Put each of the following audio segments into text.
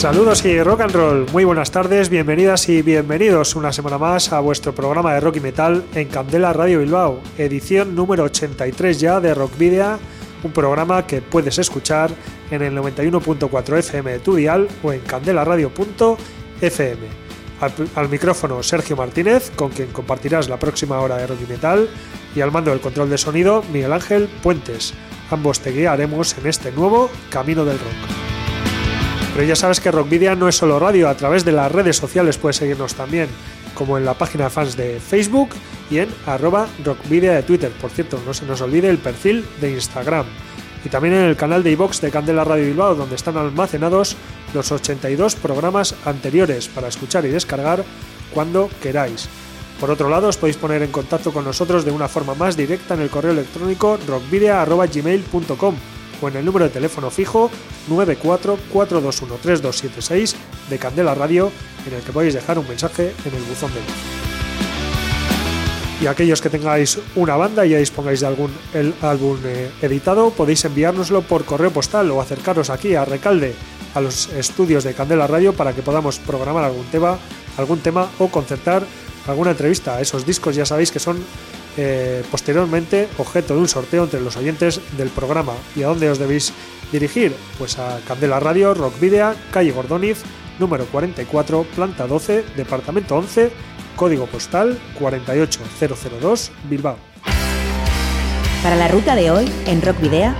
Saludos y rock and roll, muy buenas tardes, bienvenidas y bienvenidos una semana más a vuestro programa de rock y metal en Candela Radio Bilbao, edición número 83 ya de Rock Video, un programa que puedes escuchar en el 91.4 FM de tu dial o en candelaradio.fm. Al, al, micrófono Sergio Martínez, con quien compartirás la próxima hora de rock y metal, y al mando del control de sonido Miguel Ángel Puentes. Ambos te guiaremos en este nuevo Camino del Rock. Pero ya sabes que Rockvidia no es solo radio, a través de las redes sociales puedes seguirnos también, como en la página fans de Facebook y en arroba Rockvidia de Twitter. Por cierto, no se nos olvide el perfil de Instagram. Y también en el canal de iVox de Candela Radio Bilbao, donde están almacenados los 82 programas anteriores para escuchar y descargar cuando queráis. Por otro lado, os podéis poner en contacto con nosotros de una forma más directa en el correo electrónico rockvidia.gmail.com o en el número de teléfono fijo 944213276 de Candela Radio, en el que podéis dejar un mensaje en el buzón de voz. Y aquellos que tengáis una banda y ya dispongáis de algún álbum eh, editado, podéis enviárnoslo por correo postal o acercaros aquí a Recalde, a los estudios de Candela Radio, para que podamos programar algún tema, algún tema o concertar alguna entrevista. Esos discos ya sabéis que son eh, posteriormente objeto de un sorteo entre los oyentes del programa. ¿Y a dónde os debéis dirigir? Pues a Candela Radio, Rock Video, calle Gordoniz, número 44, planta 12, departamento 11, código postal 48002, Bilbao. Para la ruta de hoy, en Rock Video,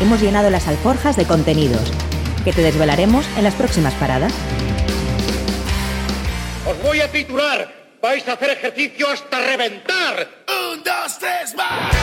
hemos llenado las alforjas de contenidos que te desvelaremos en las próximas paradas. Os voy a titular vais a hacer ejercicio hasta reventar. Un, dos, tres, más.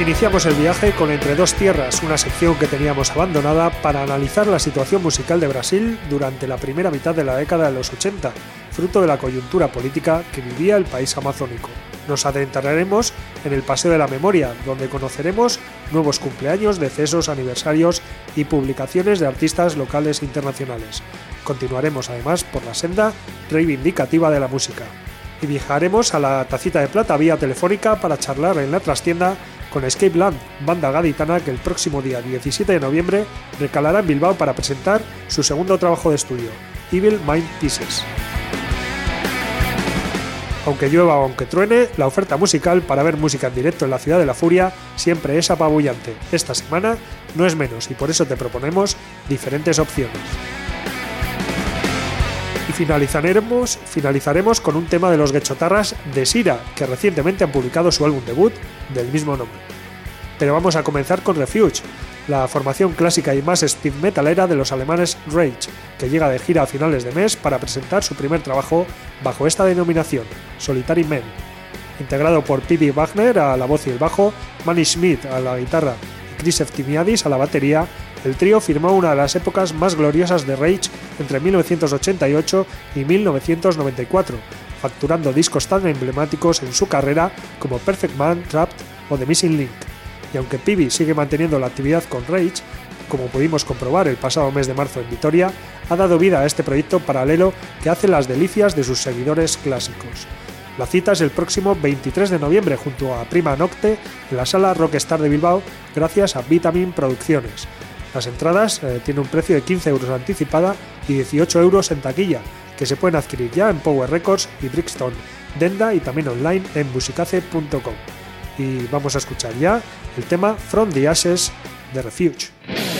Iniciamos el viaje con Entre dos Tierras, una sección que teníamos abandonada para analizar la situación musical de Brasil durante la primera mitad de la década de los 80, fruto de la coyuntura política que vivía el país amazónico. Nos adentraremos en el Paseo de la Memoria, donde conoceremos nuevos cumpleaños, decesos, aniversarios y publicaciones de artistas locales e internacionales. Continuaremos además por la senda reivindicativa de la música. Y viajaremos a la Tacita de Plata vía telefónica para charlar en la trastienda con Escape Land, banda gaditana que el próximo día 17 de noviembre recalará en Bilbao para presentar su segundo trabajo de estudio, Evil Mind Pieces. Aunque llueva o aunque truene, la oferta musical para ver música en directo en la Ciudad de la Furia siempre es apabullante. Esta semana no es menos y por eso te proponemos diferentes opciones. Y finalizaremos, finalizaremos con un tema de los Gechotarras de Sira, que recientemente han publicado su álbum debut del mismo nombre. Pero vamos a comenzar con Refuge, la formación clásica y más speed metalera de los alemanes Rage, que llega de gira a finales de mes para presentar su primer trabajo bajo esta denominación, Solitary Men. Integrado por Pibi Wagner a la voz y el bajo, Manny Schmidt a la guitarra y Chris Eftimiadis a la batería, el trío firmó una de las épocas más gloriosas de Rage entre 1988 y 1994, facturando discos tan emblemáticos en su carrera como Perfect Man, Trapped o The Missing Link. Y aunque Pibi sigue manteniendo la actividad con Rage, como pudimos comprobar el pasado mes de marzo en Vitoria, ha dado vida a este proyecto paralelo que hace las delicias de sus seguidores clásicos. La cita es el próximo 23 de noviembre junto a Prima Nocte en la sala Rockstar de Bilbao gracias a Vitamin Producciones. Las entradas eh, tienen un precio de 15 euros anticipada y 18 euros en taquilla, que se pueden adquirir ya en Power Records y Brixton, Denda y también online en musicace.com. Y vamos a escuchar ya el tema From the Ashes de Refuge.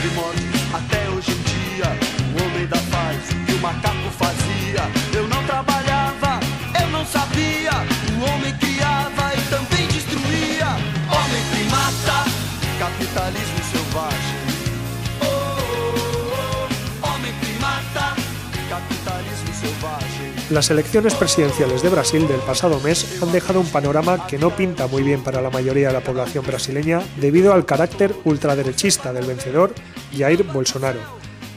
de morte. Até hoje em dia, o homem da faz e que o macaco fazia. Eu não trabalhava, eu não sabia. O homem criava e também destruía. Homem primata, capitalismo selvagem. Las elecciones presidenciales de Brasil del pasado mes han dejado un panorama que no pinta muy bien para la mayoría de la población brasileña debido al carácter ultraderechista del vencedor Jair Bolsonaro.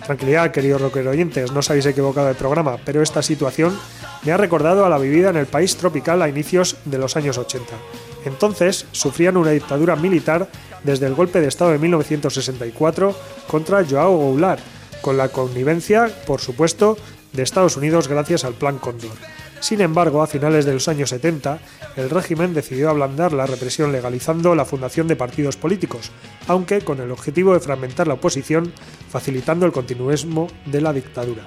Tranquilidad, queridos rockero oyentes, no os habéis equivocado de programa, pero esta situación me ha recordado a la vivida en el país tropical a inicios de los años 80. Entonces sufrían una dictadura militar desde el golpe de Estado de 1964 contra Joao Goulart, con la connivencia, por supuesto, de Estados Unidos gracias al Plan Cóndor. Sin embargo, a finales de los años 70, el régimen decidió ablandar la represión legalizando la fundación de partidos políticos, aunque con el objetivo de fragmentar la oposición, facilitando el continuismo de la dictadura.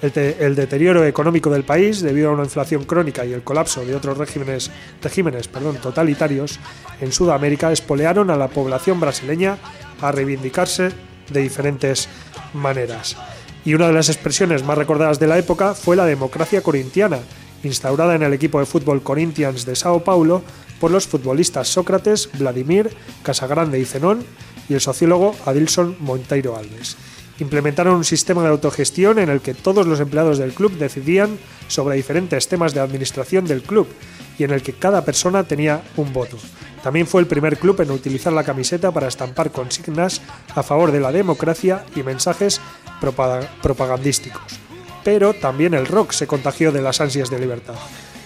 El, deterioro económico del país, debido a una inflación crónica y el colapso de otros regímenes, regímenes perdón, totalitarios en Sudamérica, espolearon a la población brasileña a reivindicarse de diferentes maneras y una de las expresiones más recordadas de la época fue la democracia corintiana, instaurada en el equipo de fútbol Corinthians de Sao Paulo por los futbolistas Sócrates, Vladimir, Casagrande y Zenón y el sociólogo Adilson Monteiro Alves. Implementaron un sistema de autogestión en el que todos los empleados del club decidían sobre diferentes temas de administración del club y en el que cada persona tenía un voto. También fue el primer club en utilizar la camiseta para estampar consignas a favor de la democracia y mensajes propagandísticos. Pero también el rock se contagió de las ansias de libertad.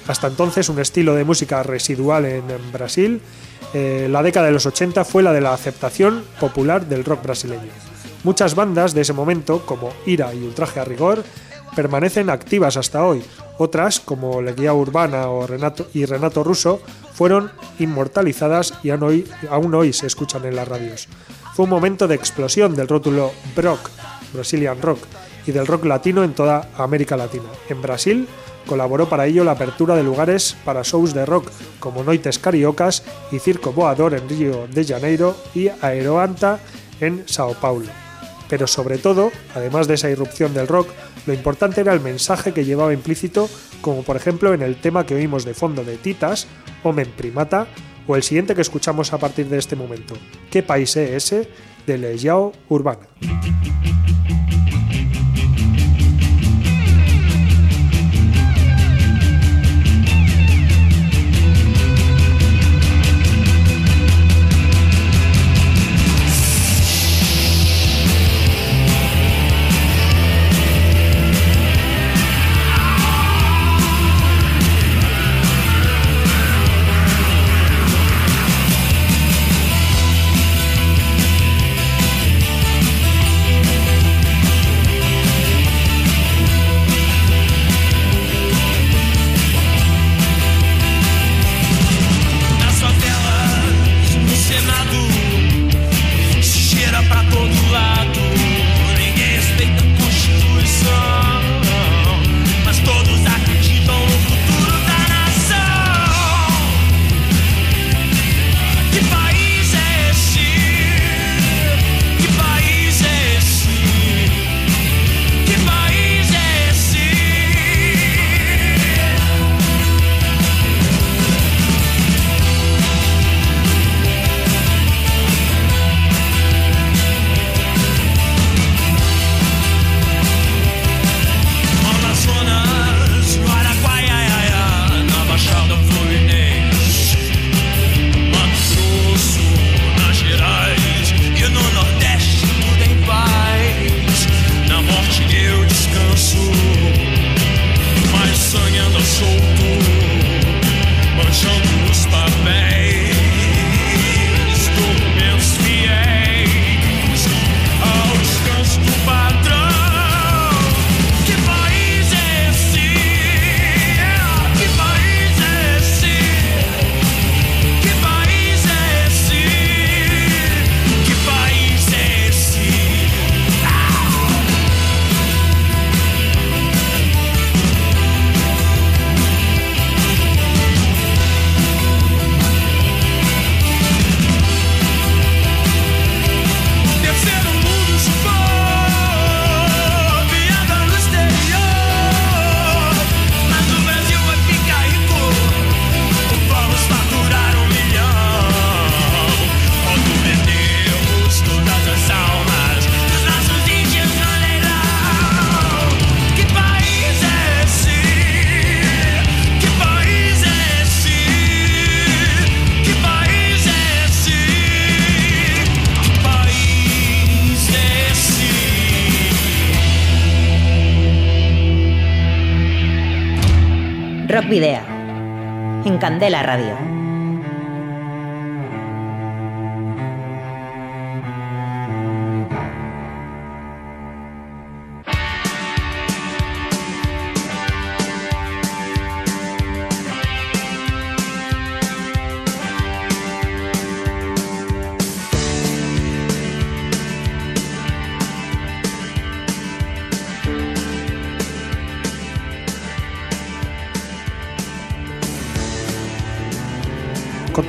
Hasta entonces un estilo de música residual en, Brasil, eh, la década de los 80 fue la de la aceptación popular del rock brasileño. Muchas bandas de ese momento, como Ira y Ultraje a Rigor, permanecen activas hasta hoy. Otras, como Leguía Urbana o Renato y Renato Russo, fueron inmortalizadas y aún hoy, se escuchan en las radios. Fue un momento de explosión del rótulo Brock, Brazilian Rock, y del rock latino en toda América Latina. En Brasil colaboró para ello la apertura de lugares para shows de rock como Noites Cariocas y Circo Voador en Río de Janeiro y Aeroanta en Sao Paulo. Pero sobre todo, además de esa irrupción del rock, lo importante era el mensaje que llevaba implícito, como por ejemplo en el tema que oímos de fondo de Titas, Omen Primata, o el siguiente que escuchamos a partir de este momento, ¿Qué país es ese? de Leyao Urbana. Video. En Candela Radio.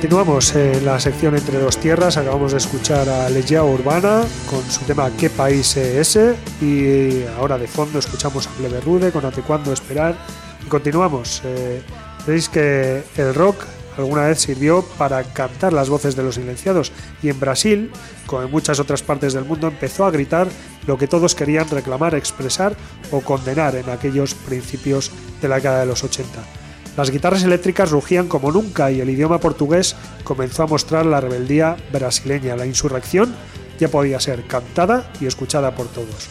Continuamos en la sección Entre dos tierras. Acabamos de escuchar a Legia Urbana con su tema ¿Qué país es ese? Y ahora de fondo escuchamos a Plebe Rude con Ate cuándo esperar. Y continuamos. Eh, veis que el rock alguna vez sirvió para cantar las voces de los silenciados y en Brasil, como en muchas otras partes del mundo, empezó a gritar lo que todos querían reclamar, expresar o condenar en aquellos principios de la década de los 80. Las guitarras eléctricas rugían como nunca y el idioma portugués comenzó a mostrar la rebeldía brasileña. La insurrección ya podía ser cantada y escuchada por todos.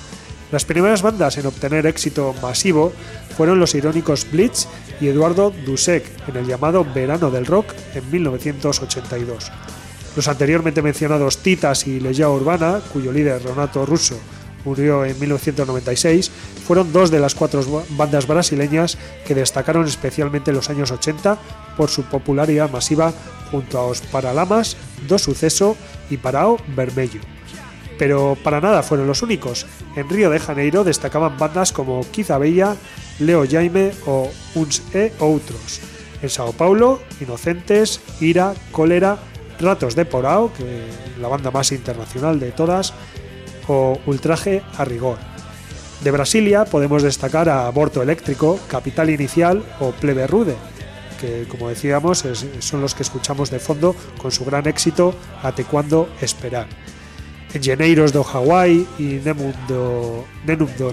Las primeras bandas en obtener éxito masivo fueron los irónicos Blitz y Eduardo Dusek en el llamado Verano del Rock en 1982. Los anteriormente mencionados Titas y Legión Urbana, cuyo líder Renato Russo murió en 1996, fueron dos de las cuatro bandas brasileñas que destacaron especialmente en los años 80 por su popularidad masiva junto a Os Paralamas, Do Suceso y Parao Vermelho. Pero para nada fueron los únicos. En Río de Janeiro destacaban bandas como Quiza Bella, Leo Jaime o Uns e Outros. En Sao Paulo, Inocentes, Ira, Cólera, Ratos de Porao, que la banda más internacional de todas, o Ultraje a Rigor. De Brasilia podemos destacar a Aborto Eléctrico, Capital Inicial o Plebe Rude, que como decíamos son los que escuchamos de fondo con su gran éxito Ate cuando esperar. Engeneiros do Hawaii y Nenum do,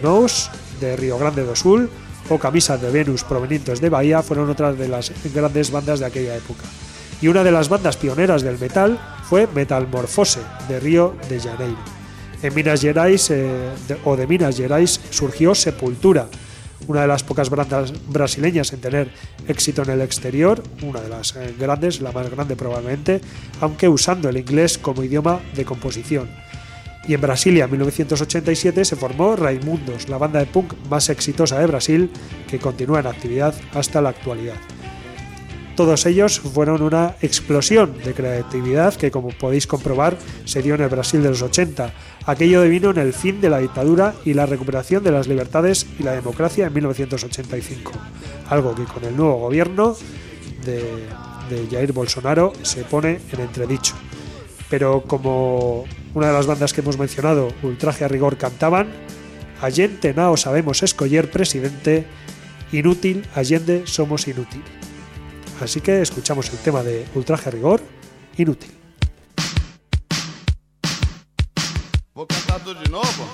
Nos de Río Grande do Sul o Camisas de Venus provenientes de Bahía fueron otras de las grandes bandas de aquella época. Y una de las bandas pioneras del metal fue Metalmorfose de Río de Janeiro. En Minas Gerais eh, o de Minas Gerais surgió Sepultura, una de las pocas bandas brasileñas en tener éxito en el exterior, una de las eh, grandes, la más grande probablemente, aunque usando el inglés como idioma de composición. Y en Brasilia, en 1987, se formó Raimundos, la banda de punk más exitosa de Brasil, que continúa en actividad hasta la actualidad. Todos ellos fueron una explosión de creatividad que, como podéis comprobar, se dio en el Brasil de los 80. Aquello devino en el fin de la dictadura y la recuperación de las libertades y la democracia en 1985, algo que con el nuevo gobierno de, Jair Bolsonaro se pone en entredicho. Pero como una de las bandas que hemos mencionado, Ultraje a Rigor, cantaban, Allende nao sabemos escoger presidente, inútil, Allende somos inútil. Así que escuchamos el tema de Ultraje a Rigor, Inútil. Vou cantar de?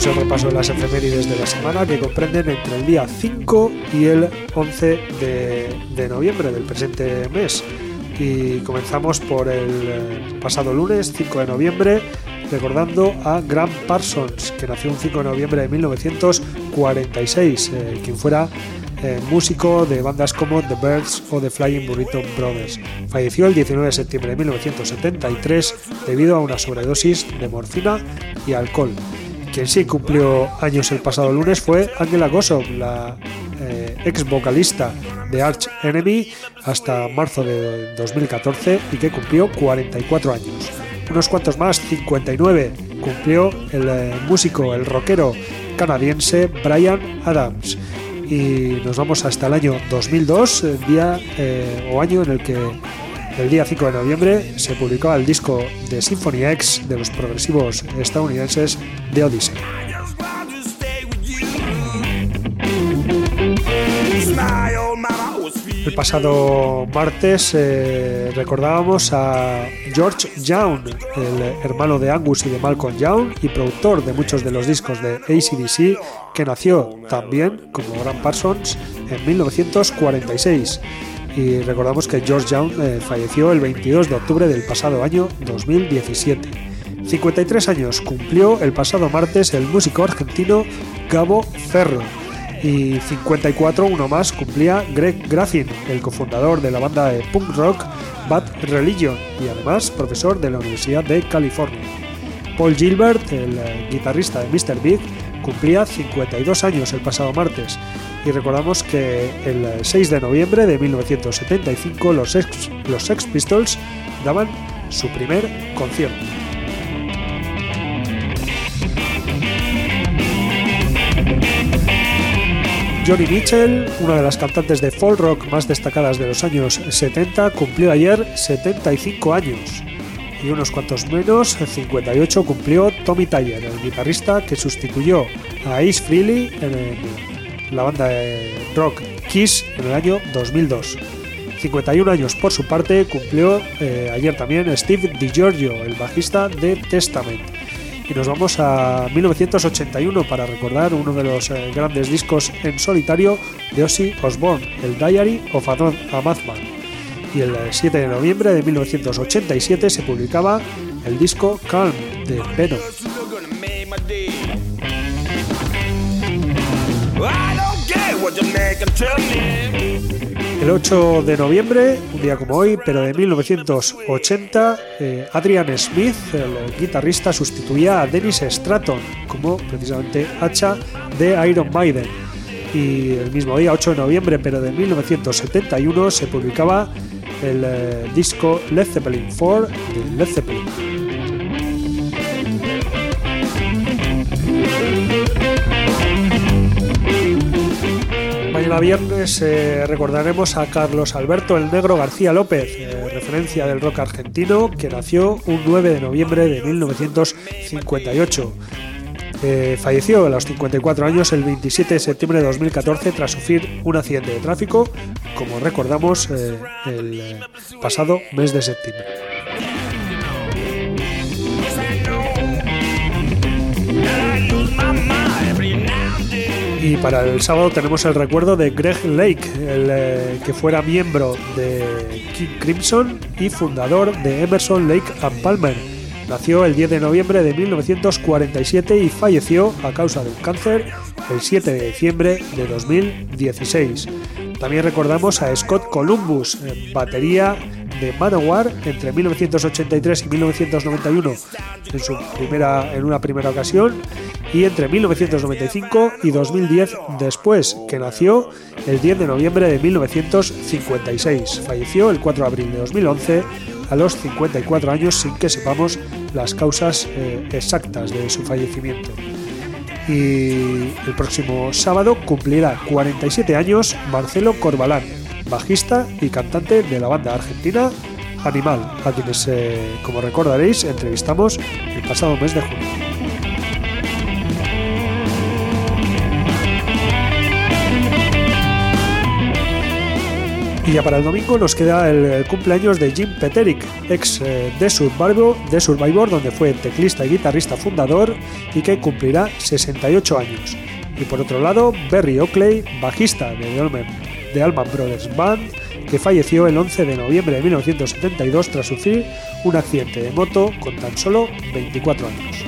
Comenzamos el repaso de las efemérides de la semana que comprenden entre el día 5 y el 11 de, de noviembre del presente mes. Y comenzamos por el eh, pasado lunes, 5 de noviembre, recordando a Graham Parsons, que nació un 5 de noviembre de 1946, eh, quien fuera eh, músico de bandas como The Birds o The Flying Burrito Brothers. Falleció el 19 de septiembre de 1973 debido a una sobredosis de morfina y alcohol. Quien sí cumplió años el pasado lunes fue Angela Gossow, la eh, ex vocalista de Arch Enemy hasta marzo de 2014 y que cumplió 44 años. Unos cuantos más, 59, cumplió el eh, músico, el rockero canadiense Brian Adams. Y nos vamos hasta el año 2002, el día eh, o año en el que el día 5 de noviembre se publicó el disco de Symphony X de los progresivos estadounidenses de Odyssey. El pasado martes eh, recordábamos a George Young, el hermano de Angus y de Malcolm Young y productor de muchos de los discos de ACDC, que nació también, como Grant Parsons, en 1946 y recordamos que George Young eh, falleció el 22 de octubre del pasado año 2017. 53 años cumplió el pasado martes el músico argentino Gabo Ferro y 54 uno más cumplía Greg Graffin, el cofundador de la banda de punk rock Bad Religion y además profesor de la Universidad de California. Paul Gilbert, el eh, guitarrista de Mr. Big, cumplía 52 años el pasado martes y recordamos que el 6 de noviembre de 1975 los Sex, los Pistols daban su primer concierto. Johnny Mitchell, una de las cantantes de folk rock más destacadas de los años 70, cumplió ayer 75 años. Y unos cuantos menos, 58, cumplió Tommy Tyler, el guitarrista que sustituyó a Ace Frehley en el la banda de rock Kiss en el año 2002. 51 años por su parte cumplió eh, ayer también Steve DiGiorgio, el bajista de Testament. Y nos vamos a 1981 para recordar uno de los eh, grandes discos en solitario de Ozzy Osbourne, el Diary of a, Madman. Y el 7 de noviembre de 1987 se publicaba el disco Calm de Venom. El 8 de noviembre, un día como hoy, pero de 1980, eh, Adrian Smith, el guitarrista, sustituía a Dennis Stratton como precisamente hacha de Iron Maiden. Y el mismo día, 8 de noviembre, pero de 1971, se publicaba el eh, disco Led Zeppelin 4 de Led Zeppelin. Viernes eh, recordaremos a Carlos Alberto el Negro García López, eh, referencia del rock argentino, que nació un 9 de noviembre de 1958. Eh, falleció a los 54 años el 27 de septiembre de 2014 tras sufrir un accidente de tráfico, como recordamos el pasado mes de septiembre. Y para el sábado tenemos el recuerdo de Greg Lake, el, eh, que fuera miembro de King Crimson y fundador de Emerson Lake and Palmer. Nació el 10 de noviembre de 1947 y falleció a causa de un cáncer el 7 de diciembre de 2016. También recordamos a Scott Columbus, batería de Manowar entre 1983 y 1991 en, su primera, en una primera ocasión y entre 1995 y 2010 después, que nació el 10 de noviembre de 1956. Falleció el 4 de abril de 2011 a los 54 años sin que sepamos las causas eh, exactas de su fallecimiento. Y el próximo sábado cumplirá 47 años Marcelo Corbalán, bajista y cantante de la banda argentina Animal, a quienes, eh, como recordaréis, entrevistamos el pasado mes de junio. Y ya para el domingo nos queda el cumpleaños de Jim Peterick, ex eh, de, Survivor, de Survivor, donde fue teclista y guitarrista fundador y que cumplirá 68 años. Y por otro lado, Berry Oakley, bajista de Allman, de Allman Brothers Band, que falleció el 11 de noviembre de 1972 tras sufrir un accidente de moto con tan solo 24 años.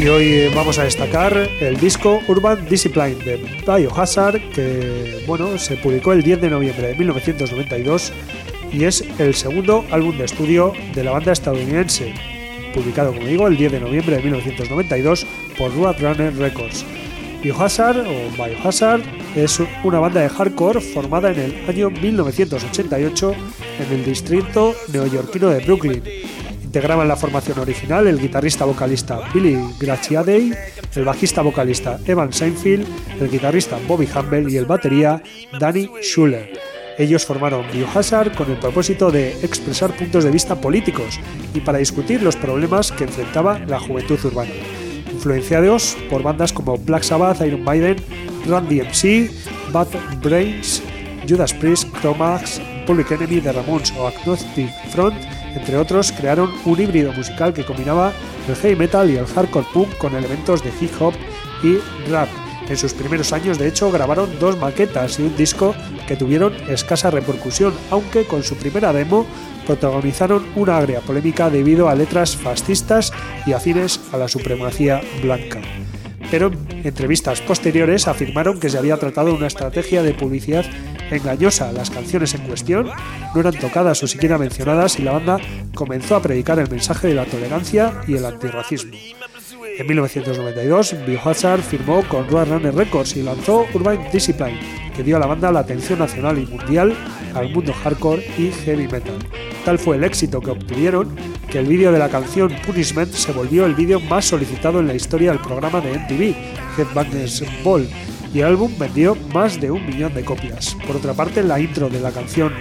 Y hoy eh, vamos a destacar el disco Urban Discipline de Biohazard, que bueno, se publicó el 10 de noviembre de 1992 y es el segundo álbum de estudio de la banda estadounidense, publicado, como digo, el 10 de noviembre de 1992 por Roadrunner Records. Biohazard o Biohazard es una banda de hardcore formada en el año 1988 en el distrito neoyorquino de Brooklyn Integraban la formación original el guitarrista vocalista Billy Graciadei, el bajista vocalista Evan Seinfeld, el guitarrista Bobby Humble y el batería Danny Schuller. Ellos formaron Biohazard con el propósito de expresar puntos de vista políticos y para discutir los problemas que enfrentaba la juventud urbana. Influenciados por bandas como Black Sabbath, Iron Maiden, Randy MC, Bad Brains, Judas Priest, Chromax, Public Enemy, The Ramones o Agnostic Front, entre otros, crearon un híbrido musical que combinaba el heavy metal y el hardcore punk con elementos de hip hop y rap. En sus primeros años, de hecho, grabaron dos maquetas y un disco que tuvieron escasa repercusión, aunque con su primera demo protagonizaron una agria polémica debido a letras fascistas y afines a la supremacía blanca. Pero en entrevistas posteriores afirmaron que se había tratado de una estrategia de publicidad engañosa. Las canciones en cuestión no eran tocadas o siquiera mencionadas y la banda comenzó a predicar el mensaje de la tolerancia y el antirracismo. En 1992, Biohazard firmó con Roadrunner Records y lanzó Urban Discipline, que dio a la banda la atención nacional y mundial al mundo hardcore y heavy metal. Tal fue el éxito que obtuvieron que el vídeo de la canción Punishment se volvió el vídeo más solicitado en la historia del programa de MTV, Headbangers Ball, y el álbum vendió más de un millón de copias. Por otra parte, la intro de la canción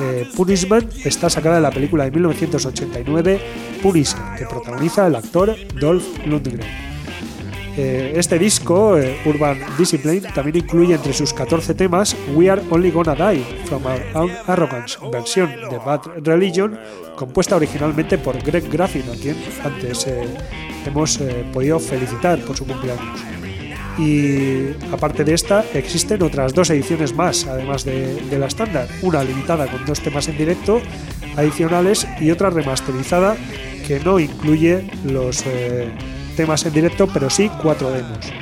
eh, Punishment está sacada de la película de 1989 Punisher, que protagoniza el actor Dolph Lundgren. Eh, este disco, eh, Urban Discipline, también incluye entre sus 14 temas We Are Only Gonna Die, From Our Own Arrogance, versión de Bad Religion, compuesta originalmente por Greg Graffin, a quien antes hemos podido felicitar por su cumpleaños. Y aparte de esta existen otras dos ediciones más, además de, la estándar, una limitada con dos temas en directo adicionales y otra remasterizada que no incluye los eh, temas en directo, pero sí cuatro demos.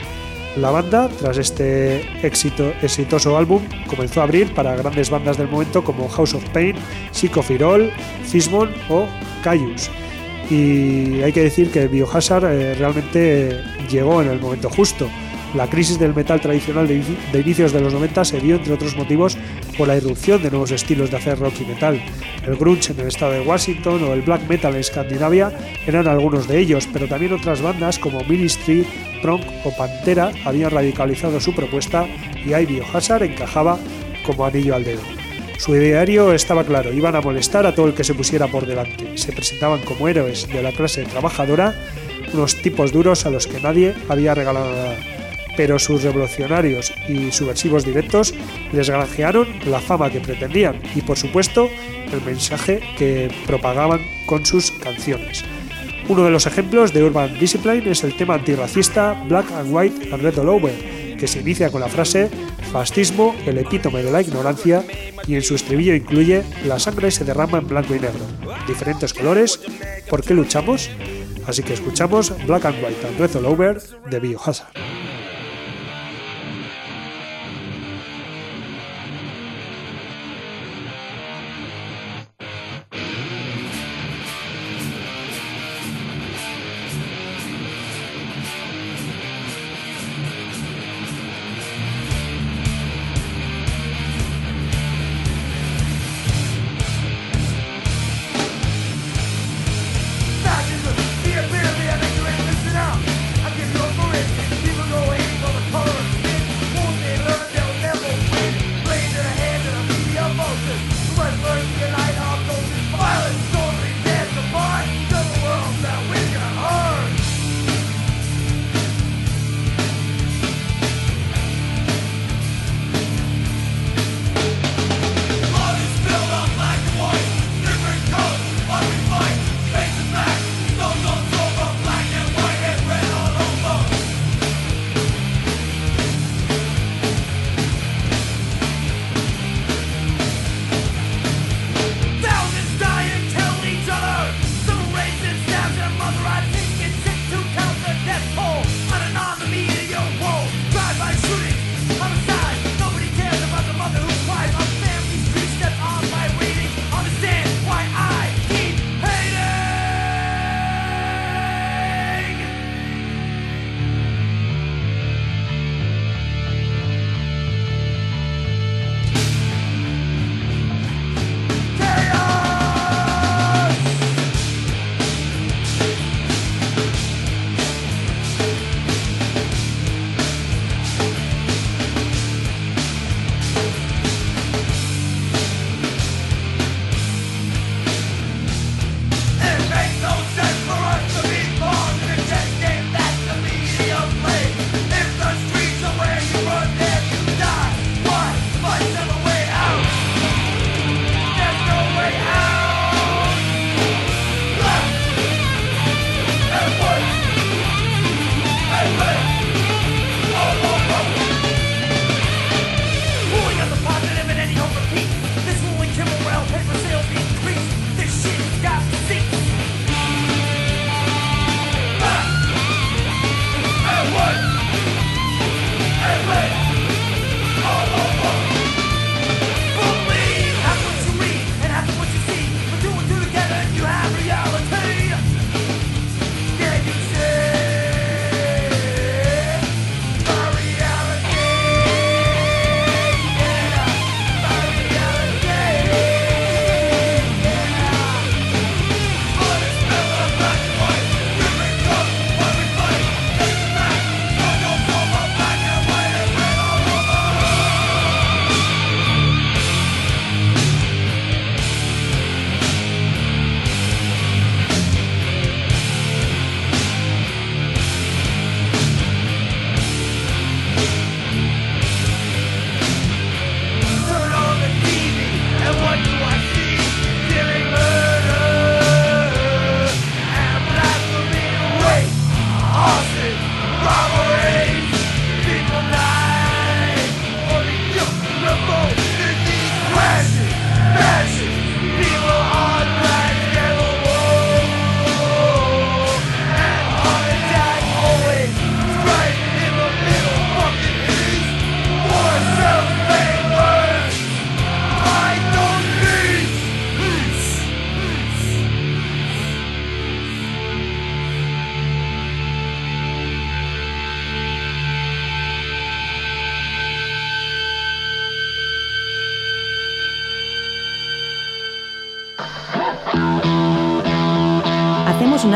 La banda, tras este exitoso álbum, comenzó a abrir para grandes bandas del momento como House of Pain, Sick of Fismon o Caius. Y hay que decir que Biohazard eh, realmente llegó en el momento justo la crisis del metal tradicional de, inicios de los 90 se dio, entre otros motivos, por la irrupción de nuevos estilos de hacer rock y metal. El grunge en el estado de Washington o el black metal en Escandinavia eran algunos de ellos, pero también otras bandas como Ministry, Prong o Pantera habían radicalizado su propuesta y ahí Biohazard encajaba como anillo al dedo. Su ideario estaba claro, iban a molestar a todo el que se pusiera por delante. Se presentaban como héroes de la clase trabajadora, unos tipos duros a los que nadie había regalado nada pero sus revolucionarios y subversivos directos les granjearon la fama que pretendían y por supuesto el mensaje que propagaban con sus canciones. Uno de los ejemplos de Urban Discipline es el tema antirracista Black and White and Red All Over, que se inicia con la frase Fascismo, el epítome de la ignorancia, y en su estribillo incluye La sangre se derrama en blanco y negro. Diferentes colores, ¿por qué luchamos? Así que escuchamos Black and White and Red All Over de Biohazard.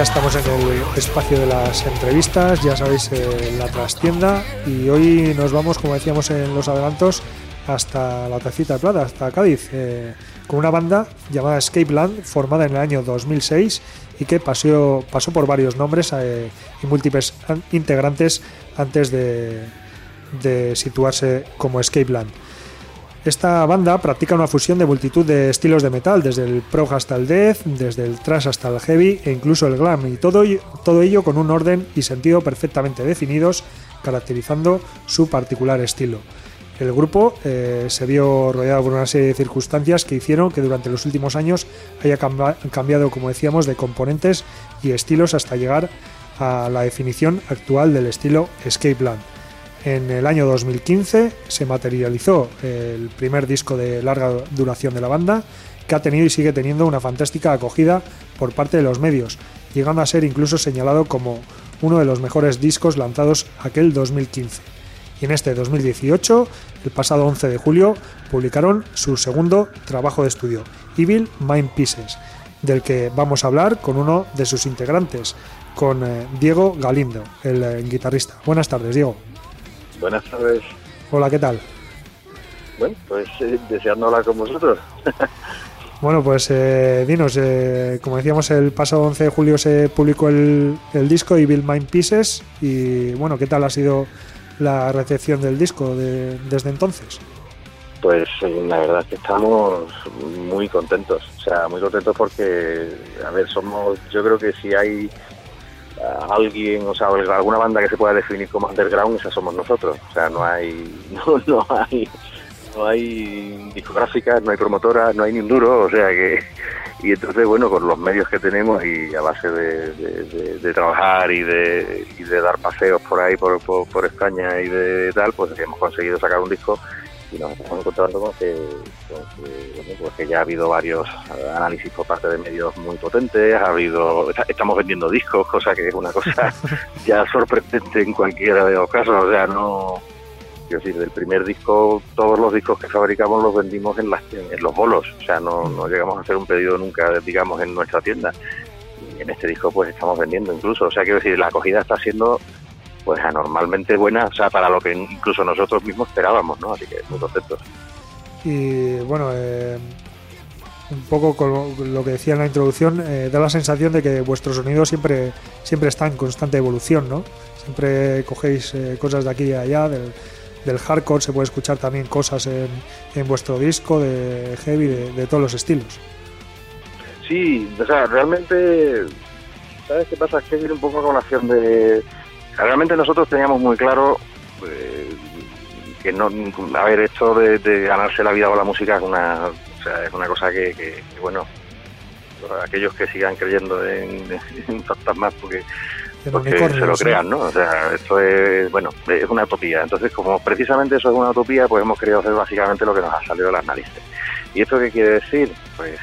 Ya estamos en el espacio de las entrevistas, ya sabéis, eh, la trastienda. Y hoy nos vamos, como decíamos en los adelantos, hasta la Tacita de Plata, hasta Cádiz, eh, con una banda llamada Escape Land, formada en el año 2006 y que pasó, pasó por varios nombres eh, y múltiples an- integrantes antes de, de situarse como Escape Land. Esta banda practica una fusión de multitud de estilos de metal, desde el prog hasta el death, desde el thrash hasta el heavy e incluso el glam, y todo, todo ello con un orden y sentido perfectamente definidos, caracterizando su particular estilo. El grupo eh, se vio rodeado por una serie de circunstancias que hicieron que durante los últimos años haya cambiado, como decíamos, de componentes y estilos hasta llegar a la definición actual del estilo Escape Land. En el año 2015 se materializó el primer disco de larga duración de la banda, que ha tenido y sigue teniendo una fantástica acogida por parte de los medios, llegando a ser incluso señalado como uno de los mejores discos lanzados aquel 2015. Y en este 2018, el pasado 11 de julio, publicaron su segundo trabajo de estudio, Evil Mind Pieces, del que vamos a hablar con uno de sus integrantes, con eh, Diego Galindo, el eh, guitarrista. Buenas tardes, Diego. Buenas tardes. Hola, ¿qué tal? Bueno, pues eh, deseando hablar con vosotros. Bueno, pues eh, dinos, eh, como decíamos, el pasado 11 de julio se publicó el, el disco Evil Mind Pieces y bueno, ¿qué tal ha sido la recepción del disco de- desde entonces? Pues eh, la verdad es que estamos muy contentos. O sea, muy contentos porque, a ver, somos, yo creo que si hay alguien, o sea, alguna banda que se pueda definir como underground, esa somos nosotros. O sea, no hay, no, no hay, no hay discográficas, no hay promotoras, no hay ni un duro, o sea que, y entonces, bueno, con los medios que tenemos y a base de, de- trabajar y de, y de dar paseos por ahí, por, por, por España y de tal, pues hemos conseguido sacar un disco y nos estamos encontrando con que, con que, bueno, pues que ya ha habido varios análisis por parte de medios muy potentes, ha habido, está- estamos vendiendo discos, cosa que es una cosa ya sorprendente en cualquiera de los casos, o sea, no, quiero decir, del primer disco, todos los discos que fabricamos los vendimos en, las, en los bolos, o sea, no, no llegamos a hacer un pedido nunca, digamos, en nuestra tienda. Y en este disco pues estamos vendiendo incluso, o sea, quiero decir, la acogida está siendo pues anormalmente buena, o sea, para lo que incluso nosotros mismos esperábamos, ¿no? Así que muy contentos. Y bueno, eh, un poco con lo- que decía en la introducción, eh, da la sensación de que vuestro sonido siempre, siempre está en constante evolución, ¿no? Siempre cogéis eh, cosas de aquí y allá, del, del hardcore se puede escuchar también cosas en, en vuestro disco, de heavy, de, de todos los estilos. Sí, o sea, realmente, ¿sabes qué pasa? Es que viene un poco a colación de... Realmente nosotros teníamos muy claro eh, que no... A ver, esto de, de ganarse la vida con la música es una, o sea, es una cosa que, que- que, bueno, aquellos que sigan creyendo en, en fantasmas porque porque se lo crean, ¿no? O sea, esto es, bueno, es una utopía. Entonces, como precisamente eso es una utopía, pues hemos querido hacer básicamente lo que nos ha salido de las narices. ¿Y esto qué quiere decir? Pues,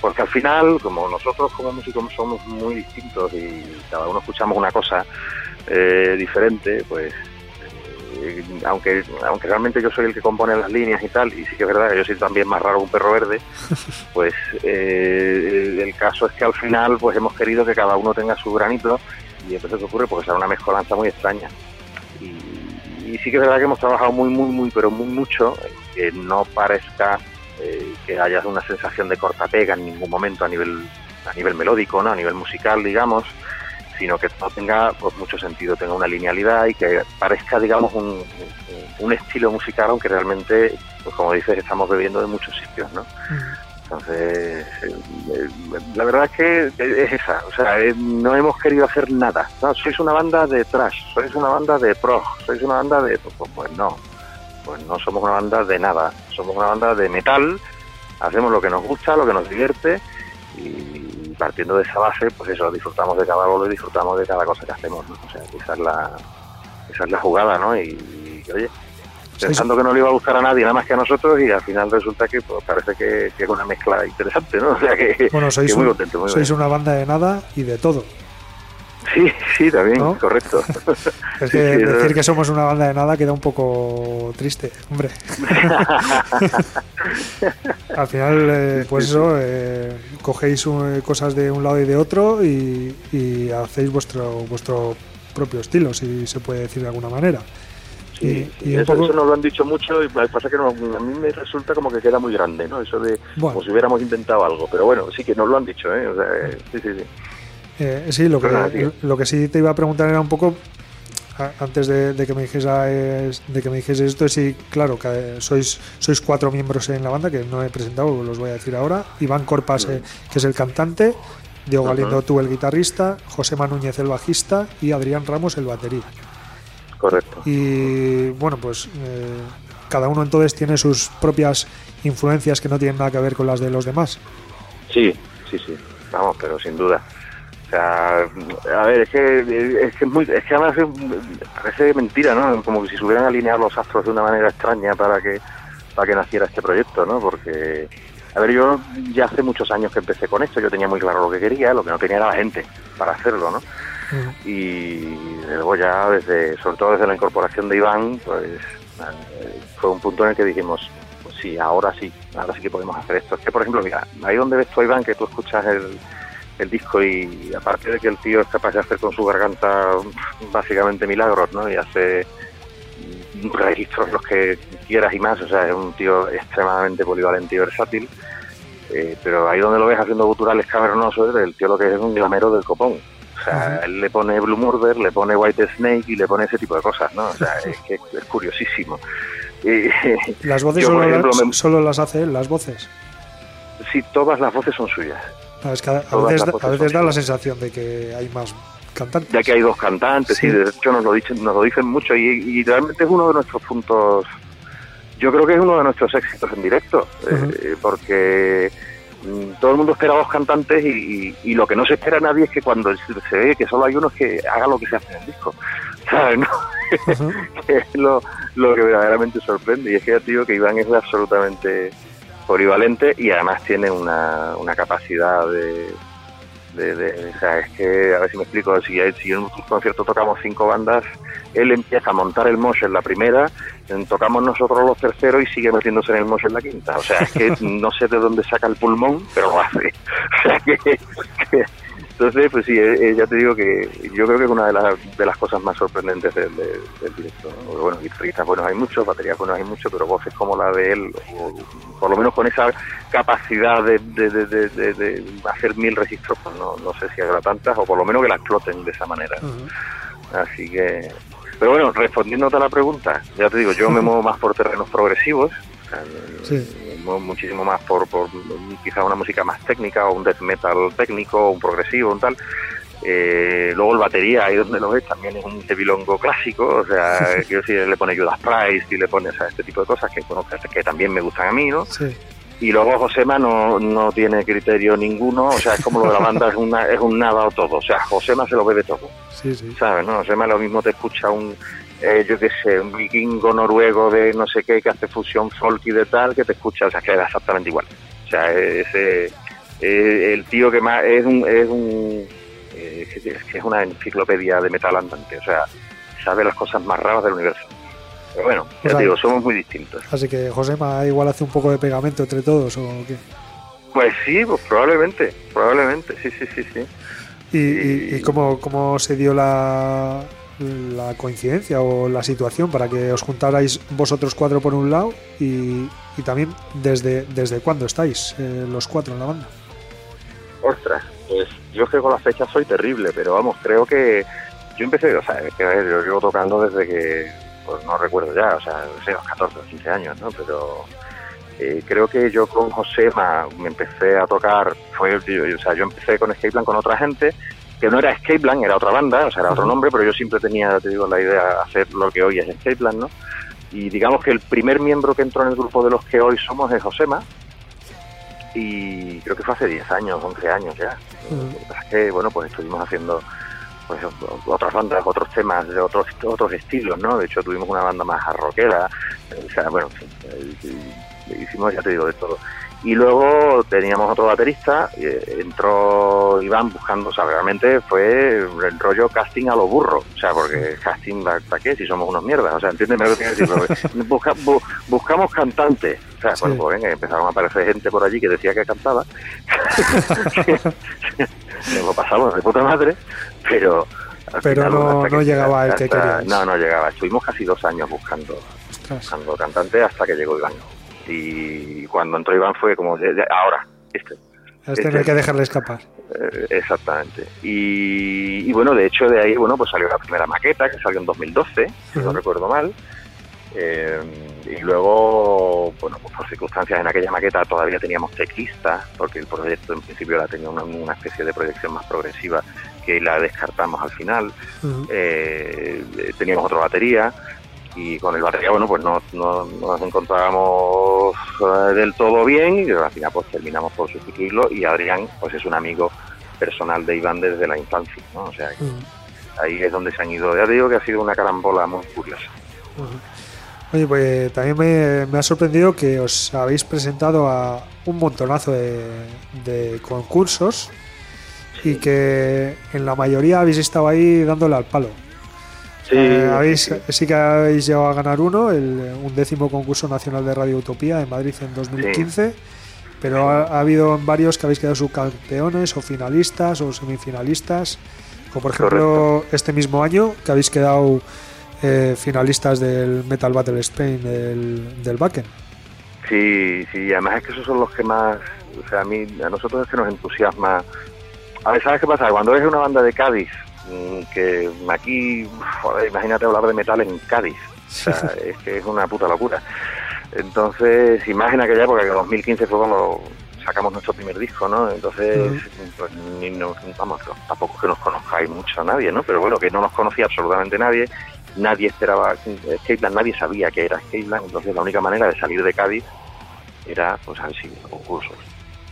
porque al final, como nosotros como músicos somos muy distintos y cada uno escuchamos una cosa eh, diferente, pues, eh, aunque, aunque realmente yo soy el que compone las líneas y tal, y sí que es verdad que yo soy también más raro que un perro verde, pues eh, el caso es que al final pues hemos querido que cada uno tenga su granito y entonces ¿qué ocurre? Porque será una mezcolanza muy extraña. Y, y sí que es verdad que hemos trabajado muy, muy, muy, pero muy mucho en que no parezca eh, que haya una sensación de corta pega en ningún momento a nivel a nivel melódico, ¿no? a nivel musical, digamos, sino que todo tenga pues, mucho sentido, tenga una linealidad y que parezca, digamos, un, un- estilo musical, aunque realmente, pues como dices, estamos bebiendo de muchos sitios, ¿no? Mm. Entonces, eh, la verdad es que es esa, o sea, eh, no hemos querido hacer nada. No, sois una banda de trash, sois una banda de prog, sois una banda de... Pues- pues no, pues no somos una banda de nada, somos una banda de metal, hacemos lo que nos gusta, lo que nos divierte y partiendo de esa base, pues eso, disfrutamos de cada bolo y disfrutamos de cada cosa que hacemos, ¿no? O sea, esa es la, esa es la jugada, ¿no? Y, y, oye, pensando que no le iba a gustar a nadie, nada más que a nosotros, y al final resulta que pues, parece que, que es una mezcla interesante, ¿no? O sea que, Bueno, sois, que muy contento, muy sois bien. una banda de nada y de todo. Sí, sí, también, ¿No? correcto. Es que sí, decir que somos una banda de nada queda un poco triste, hombre. Al final, eh, pues eso, eh, cogéis un- cosas de un lado y de otro y, y hacéis vuestro vuestro propio estilo, si se puede decir de alguna manera. Sí, Y- y un eso, poco- eso nos lo han dicho mucho y pasa que no- a mí me resulta como que queda muy grande, ¿no? Eso de Bueno. como si hubiéramos intentado algo, pero bueno, sí que nos lo han dicho, ¿eh? O sea, eh, sí, sí, sí. Eh, sí, lo que, lo que sí te iba a preguntar era un poco, antes de, de que me dijese de que me dijese esto, sí, claro, que sois, sois cuatro miembros en la banda, que no he presentado, los voy a decir ahora. Iván Corpas, eh, que es el cantante, Diego. Galindo, tú el guitarrista, José Manúñez el bajista y Adrián Ramos el batería. Correcto. Y bueno, pues eh, cada uno entonces tiene sus propias influencias que no tienen nada que ver con las de los demás. Sí, sí, sí, vamos, pero sin duda. O sea, a ver, es que es que, es muy, es que además es- parece mentira, ¿no? Como si se hubieran alineado los astros de una manera extraña para que para que naciera este proyecto, ¿no? Porque, a ver, yo ya hace muchos años que empecé con esto, yo tenía muy claro lo que quería, lo que no tenía era la gente para hacerlo, ¿no? y luego ya desde sobre todo desde la incorporación de Iván pues fue un punto en el que dijimos pues sí ahora sí ahora sí que podemos hacer esto es que por ejemplo mira ahí donde ves tú a Iván que tú escuchas el, el disco y aparte de que el tío es capaz de hacer con su garganta básicamente milagros no y hace mm, registros los que quieras y más o sea es un tío extremadamente polivalente y versátil eh, pero ahí donde lo ves haciendo guturales cavernosos el tío lo que es es un glamero del copón o sea, él le pone Blue Murder, le pone White Snake y le pone ese tipo de cosas, ¿no? O sea, es que es curiosísimo. Las voces yo, por solo, ejemplo, las, me- solo las hace él, las voces. sí, todas las voces son suyas. Ah, es que a, veces, da- voces a veces son da la sensación de que hay más cantantes. Ya que hay dos cantantes, Sí. y de hecho nos lo dicen, nos lo dicen mucho, y, y realmente es uno de nuestros puntos, yo creo que es uno de nuestros éxitos en directo, Ujú. eh, porque mm, todo el mundo espera dos cantantes y, y- y lo que no se espera nadie es que cuando se ve que solo hay uno es que haga lo que se hace en el disco, ¿sabes? no? Que es lo, lo que verdaderamente sorprende. Y es que ya te digo que Iván es absolutamente polivalente y además tiene una, una capacidad de, de, de- O sea, es que, a ver si me explico, si, hay- si en un concierto tocamos cinco bandas, él empieza a montar el mosh en la primera, tocamos nosotros los terceros y sigue metiéndose en el mosh en la quinta. O sea, es que no sé de dónde saca el pulmón, pero lo hace. O sea, que... que- entonces, pues sí, eh, eh, ya te digo que yo creo que es una de las, de las cosas más sorprendentes del, del- del directo. Bueno, guitarristas buenos hay muchos, baterías buenos hay muchos, pero voces como la de él, o por lo menos con esa capacidad de, de- de- de- de- de hacer mil registros, pues no, no sé si habrá tantas, o por lo menos que la exploten de esa manera. Así que... Pero bueno, respondiéndote a la pregunta, ya te digo, yo me muevo más por terrenos progresivos, o sea, Sí. Muchísimo más por, por quizá una música más técnica, o un death metal técnico, o un progresivo, un tal. Eh, luego el batería, ahí donde lo ves, también es un tebilongo clásico, o sea, quiero decir, le pone Judas Price y le pone o sea, este tipo de cosas que, bueno, que, que también me gustan a mí, ¿no? Sí. Y luego Josema no, no tiene criterio ninguno, o sea, es como lo de la banda, es, una, es un nada o todo, o sea, Josema se lo ve de todo. Sí, sí. ¿sabes? No, Josema lo mismo te escucha un, eh, yo qué sé, un vikingo noruego de no sé qué que hace fusión folk y de tal, que te escucha, o sea, que era exactamente igual. O sea, ese, eh, el tío que más es un, es un, eh, es que es una enciclopedia de metal andante, o sea, sabe las cosas más raras del universo. Pero bueno, ya O sea, te digo, somos muy distintos. Así que Josema igual hace un poco de pegamento entre todos o qué. Pues sí, pues probablemente, probablemente, sí, sí, sí, sí. ¿Y, y, y cómo, cómo se dio la, la coincidencia o la situación para que os juntarais vosotros cuatro por un lado y, también desde, desde cuándo estáis eh, los cuatro en la banda? Ostras, pues yo es que con las fechas soy terrible, pero vamos, creo que yo empecé, o sea, yo llevo tocando desde que, pues no recuerdo ya, o sea, no sé, los 14 o 15 años, ¿no? Pero Eh, creo que yo con Josema me empecé a tocar, fue, o sea, yo empecé con Escapeland con otra gente, que no era Escapeland, era otra banda, o sea, era otro nombre, pero yo siempre tenía, te digo, la idea de hacer lo que hoy es Escapeland, ¿no? Y digamos que el primer miembro que entró en el grupo de los que hoy somos es Josema, y creo que fue hace 10 años, 11 años ya. Ujú. Lo que pasa es que, bueno, pues estuvimos haciendo pues otras bandas, otros temas de otros otros estilos, ¿no? De hecho, tuvimos una banda más rockera, o sea, bueno, en fin, eh, hicimos, ya te digo, de todo. Y luego teníamos otro baterista, eh, entró Iván buscando, o sea, realmente fue el rollo casting a lo burro, o sea, porque casting, ¿para qué? Si somos unos mierdas, o sea, entiéndeme lo que quiero decir, porque busca- bu- buscamos cantantes, o sea, Sí. bueno, pues venga, empezaron a aparecer gente por allí que decía que cantaba, lo pasamos de puta madre, pero... Pero no- hasta no llegaba el que hasta- queríais. No, no llegaba, estuvimos casi dos años buscando Ostras. buscando cantante hasta que llegó Iván. Y cuando entró Iván fue como, ahora, este. Este no hay que dejarle escapar. Eh, exactamente. Y, y bueno, de hecho de ahí, bueno, pues salió la primera maqueta, que salió en 2012, si no recuerdo mal. Eh, y luego, bueno, pues por circunstancias en aquella maqueta todavía teníamos teclista, porque el proyecto en principio la tenía una, una especie de proyección más progresiva que la descartamos al final. Eh, teníamos otra batería y con el batería, bueno, pues no, no- no nos encontrábamos eh, del todo bien y al final pues terminamos por sustituirlo y Adrián pues es un amigo personal de Iván desde la infancia, ¿no? O sea, que Ujú. ahí es donde se han ido. Ya te digo que ha sido una carambola muy curiosa. Oye, pues también me, me ha sorprendido que os habéis presentado a un montonazo de, de concursos y que en la mayoría habéis estado ahí dándole al palo. Sí, Eh, habéis, sí, sí. que habéis llegado a ganar uno, el un décimo concurso nacional de Radio Utopía en Madrid en 2015, pero ha, ha habido varios que habéis quedado subcampeones o finalistas o semifinalistas, como por ejemplo este mismo año que habéis quedado eh, finalistas del Metal Battle Spain del, del Backen. Sí, sí, además es que esos son los que más, o sea, a mí, a nosotros es que nos entusiasma. A ver, ¿sabes qué pasa? Cuando eres una banda de Cádiz, que aquí, joder, imagínate hablar de metal en Cádiz, o sea, es que es una puta locura. Entonces, en aquella época, que en 2015 fue cuando sacamos nuestro primer disco, ¿no? Entonces, pues ni nos, vamos, tampoco es que nos conozcáis mucho a nadie, ¿no? Pero bueno, que no nos conocía absolutamente nadie, nadie esperaba Skateland, nadie sabía que era Skateland, entonces la única manera de salir de Cádiz era pues así, concursos.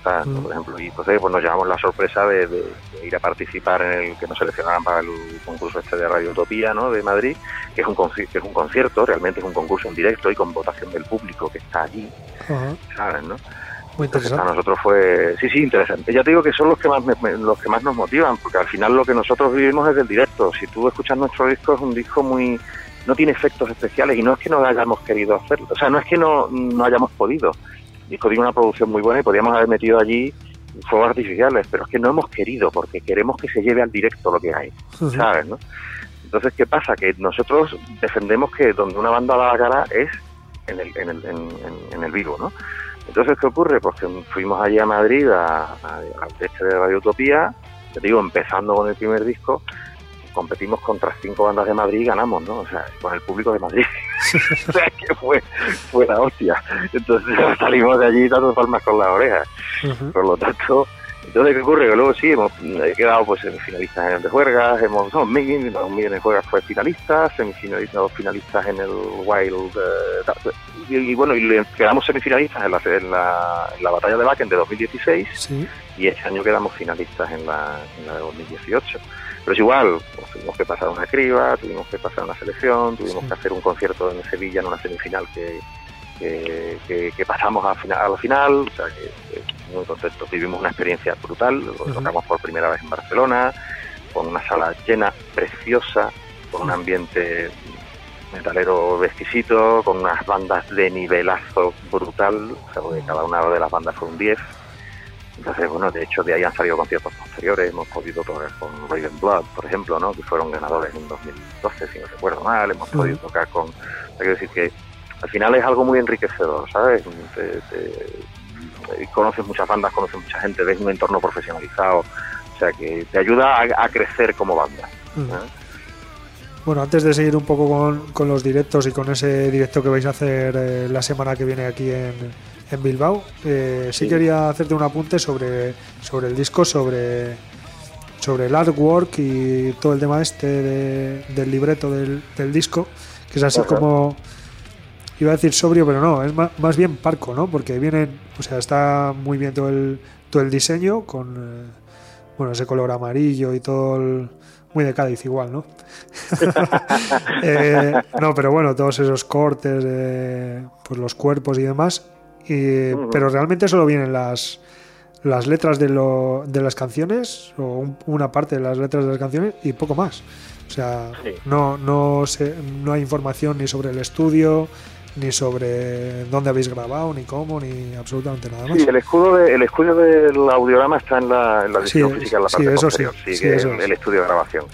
Mm. Por ejemplo, y entonces pues nos llevamos la sorpresa de, de- de ir a participar en el que nos seleccionaran para el concurso este de Radio Utopía, ¿no? De Madrid, que es un conci- que es un concierto, realmente es un concurso en directo y con votación del público que está allí, ¿sabes? ¿no? Muy Entonces, interesante. para nosotros fue, sí, sí, interesante. Ya te digo que son los que más me- me- los que más nos motivan, porque al final lo que nosotros vivimos es del directo. Si tú escuchas nuestro disco es un disco muy, no tiene efectos especiales y no es que no hayamos querido hacerlo, o sea, no es que no, no hayamos podido. Disco tiene una producción muy buena y podríamos haber metido allí fuegos artificiales, pero es que no hemos querido porque queremos que se lleve al directo lo que hay. ¿sabes? ¿no? Entonces, ¿qué pasa? Que nosotros defendemos que donde una banda da la cara es en el, en el, en, en- en el vivo, ¿no? Entonces, ¿qué ocurre? Pues que fuimos allí a Madrid, a, a- al este de Radio Utopía, te digo, empezando con el primer disco, competimos contra cinco bandas de Madrid y ganamos, ¿no? O sea, con el público de Madrid. o sea, que fue, fue la hostia. Entonces salimos de allí dando palmas con las orejas. Por lo tanto, entonces, ¿qué ocurre? Que luego sí, hemos he quedado pues semifinalistas en el de Juergas, hemos, no, Miguel, Miguel de Juergas fue finalista, semifinalistas, finalistas en el Wild, eh, ta- y, y bueno, y quedamos semifinalistas en la, en la, en la batalla de Bakken de 2016 Sí, y este año quedamos finalistas en la, en la de 2018. Pero es igual, pues, tuvimos que pasar una criba, tuvimos que pasar una selección, tuvimos Sí. que hacer un concierto en Sevilla en una semifinal que, que, que- que pasamos a, final, a la final, o sea que, muy contentos. Vivimos una experiencia brutal, lo tocamos por primera vez en Barcelona, con una sala llena, preciosa, con un ambiente metalero exquisito, con unas bandas de nivelazo brutal, o sea, porque cada una de las bandas fue un 10. Entonces, bueno, de hecho de ahí han salido conciertos posteriores, hemos podido tocar con Raven Blood, por ejemplo, ¿no? que fueron ganadores en 2012, si no recuerdo mal, hemos podido tocar con... Hay que decir que al final es algo muy enriquecedor, ¿sabes? Te- te- conoces muchas bandas, conoces mucha gente, ves un entorno profesionalizado, o sea que te ayuda a, a crecer como banda. Ujú. ¿eh? Bueno, antes de seguir un poco con, con los directos y con ese directo que vais a hacer eh, la semana que viene aquí en, en Bilbao. Eh, sí, Sí. quería hacerte un apunte sobre, sobre el disco, sobre, sobre el artwork y todo el tema este de- del libreto del, del disco, que es así Ajá. como, iba a decir sobrio, pero no, es ma- más, bien parco, ¿no? Porque vienen, o sea, está muy bien todo el, todo el diseño con, eh, bueno, ese color amarillo y todo el... Muy de Cádiz igual, ¿no? Eh, no, pero bueno, todos esos cortes, pues los cuerpos y demás. Y-. Pero realmente solo vienen las, las letras de, lo, de las canciones, o un- una parte de las letras de las canciones, y poco más. O sea, Sí. no, no, sé, no hay información ni sobre el estudio, ni sobre dónde habéis grabado, ni cómo, ni absolutamente nada más. Sí, el escudo, de- el escudo del audiograma está en la, en la Sí, edición física, en la sí, parte eso sí, posterior, sí, sí, eso es es. el estudio de grabación.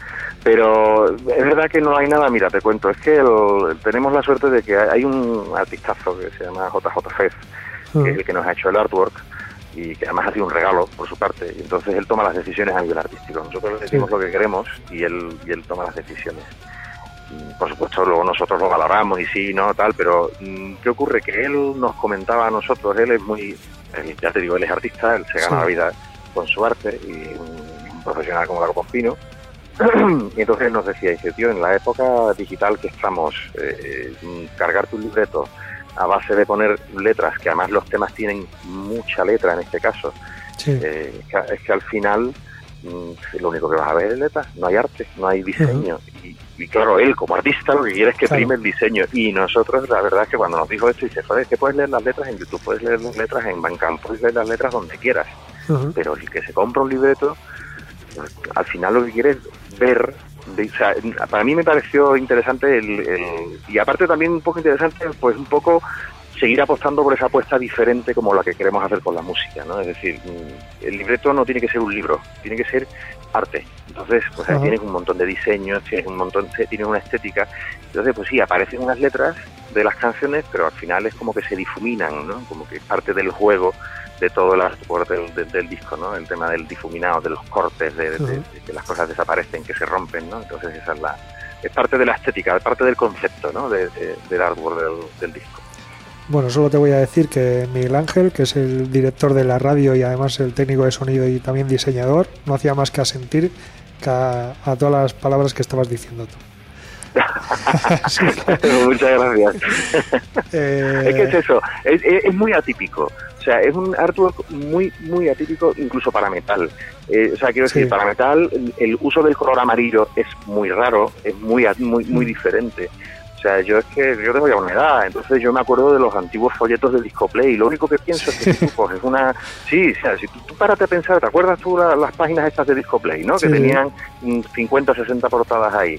Pero es verdad que no hay nada, mira, te cuento, es que el- tenemos la suerte de que hay hay un artistazo que se llama JJ Fez, Ah, que es el que nos ha hecho el artwork y que además ha sido un regalo por su parte. Y entonces él toma las decisiones a nivel artístico. Nosotros le decimos Sí. lo que queremos y él, y él toma las decisiones. Y, por supuesto, luego nosotros lo valoramos y sí, no, tal, pero mm, ¿qué ocurre? Que él nos comentaba a nosotros, él es muy, él, ya te digo, él es artista, él se gana Sí. la vida con su arte y un, un profesional como Largo Pospino. y entonces nos decía, dice, tío, en la época digital que estamos, eh, mm, cargar tu libreto a base de poner letras, que además los temas tienen mucha letra en este caso, sí. eh, que- es que al final mm, lo único que vas a ver es letras, no hay arte, no hay diseño. y, y claro, él como artista lo que quiere es que Claro. prime el diseño. Y nosotros, la verdad es que cuando nos dijo esto, dice, joder, es que puedes leer las letras en YouTube, puedes leer las letras en Bandcamp, puedes leer las letras donde quieras pero el que se compra un libreto, al final lo que quiere es ver. De- o sea, para mí me pareció interesante el, el- y aparte también un poco interesante, pues un poco seguir apostando por esa apuesta diferente como la que queremos hacer con la música, ¿no? Es decir, mm, el libreto no tiene que ser un libro, tiene que ser arte. Entonces, pues ahí tienes un montón de diseños, tienes un montón, tienes una estética. Entonces, pues sí, aparecen unas letras de las canciones, pero al final es como que se difuminan, ¿no? Como que es parte del juego de todo el artwork del, del, del disco, ¿no? El tema del difuminado, de los cortes, de, de- Ujú. de que las cosas desaparecen, que se rompen, ¿no? Entonces esa es la es parte de la estética, es parte del concepto, ¿no? De, de- del artwork del, del disco. Bueno, solo te voy a decir que Miguel Ángel, que es el director de la radio y además el técnico de sonido y también diseñador, no hacía más que asentir que a, a todas las palabras que estabas diciendo tú. Muchas gracias. eh, Es que es eso, es, es- es muy atípico. O sea, es un artwork muy, muy atípico incluso para metal. Eh, o sea, quiero decir, Sí. para metal el, el uso del color amarillo es muy raro, es muy, muy, muy Mm. diferente. O sea, yo es que yo tengo ya una edad, entonces yo me acuerdo de los antiguos folletos de Discoplay y lo único que pienso es que tú coges una... Sí, o sea, si tú, tú párate a pensar, ¿te acuerdas tú la- las páginas estas de Discoplay, no? Sí. Que tenían mm, 50 o 60 portadas ahí.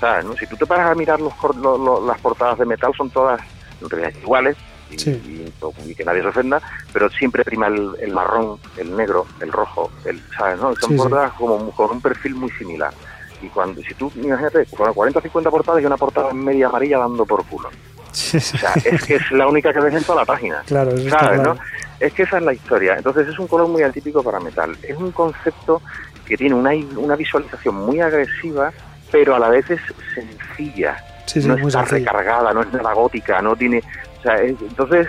¿Sabes? ¿no? Si tú te paras a mirar los, cor- lo- lo- las portadas de metal son todas en realidad iguales y, Sí. y- y que nadie se ofenda, pero siempre prima el, el marrón, el negro, el rojo, el, ¿sabes? No? Son Sí, sí. portadas como con un perfil muy similar. Y cuando si tú, imagínate, con 40 o 50 portadas y una portada en media amarilla dando por culo. O sea, es que es la única que ves en toda la página. claro, ¿sabes, claro. no? Es que esa es la historia. Entonces es un color muy atípico para metal. Es un concepto que tiene una, una visualización muy agresiva, pero a la vez es sencilla. Sí, sí, no muy está sencillo. recargada, no es nada gótica, no tiene... Sea, es- entonces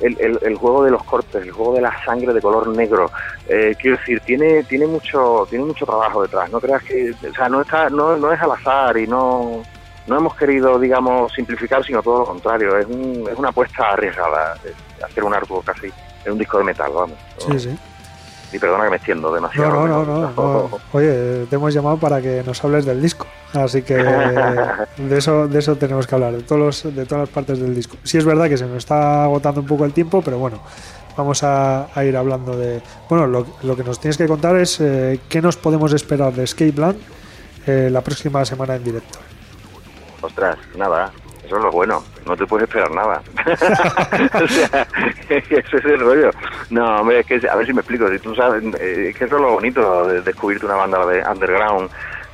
el, el, juego de los cortes, el juego de la sangre de color negro, eh, quiero decir, tiene tiene mucho tiene mucho trabajo detrás. No creas que... O sea, no, está, no, no es al azar y no... No hemos querido, digamos, simplificar, sino todo lo contrario. Es, un- es una apuesta arriesgada eh, hacer un artwork así en un disco de metal, vamos. Sí, sí. Y perdona que me extiendo No, demasiado. no, no, no, no. Oye, te hemos llamado para que nos hables del disco. Así que de eso, de eso tenemos que hablar, de, todos los- de todas las partes del disco. Sí es verdad que se nos está agotando un poco el tiempo, pero bueno, vamos a, a ir hablando de... Bueno, lo, lo que nos tienes que contar es eh, qué nos podemos esperar de Escape Land eh, la próxima semana en directo. Ostras, nada, eso es lo bueno, no te puedes esperar nada. o sea, ese es el rollo. No, hombre, es que, a ver si me explico, si tú sabes, eh, es que eso es lo bonito de descubrirte una banda de underground,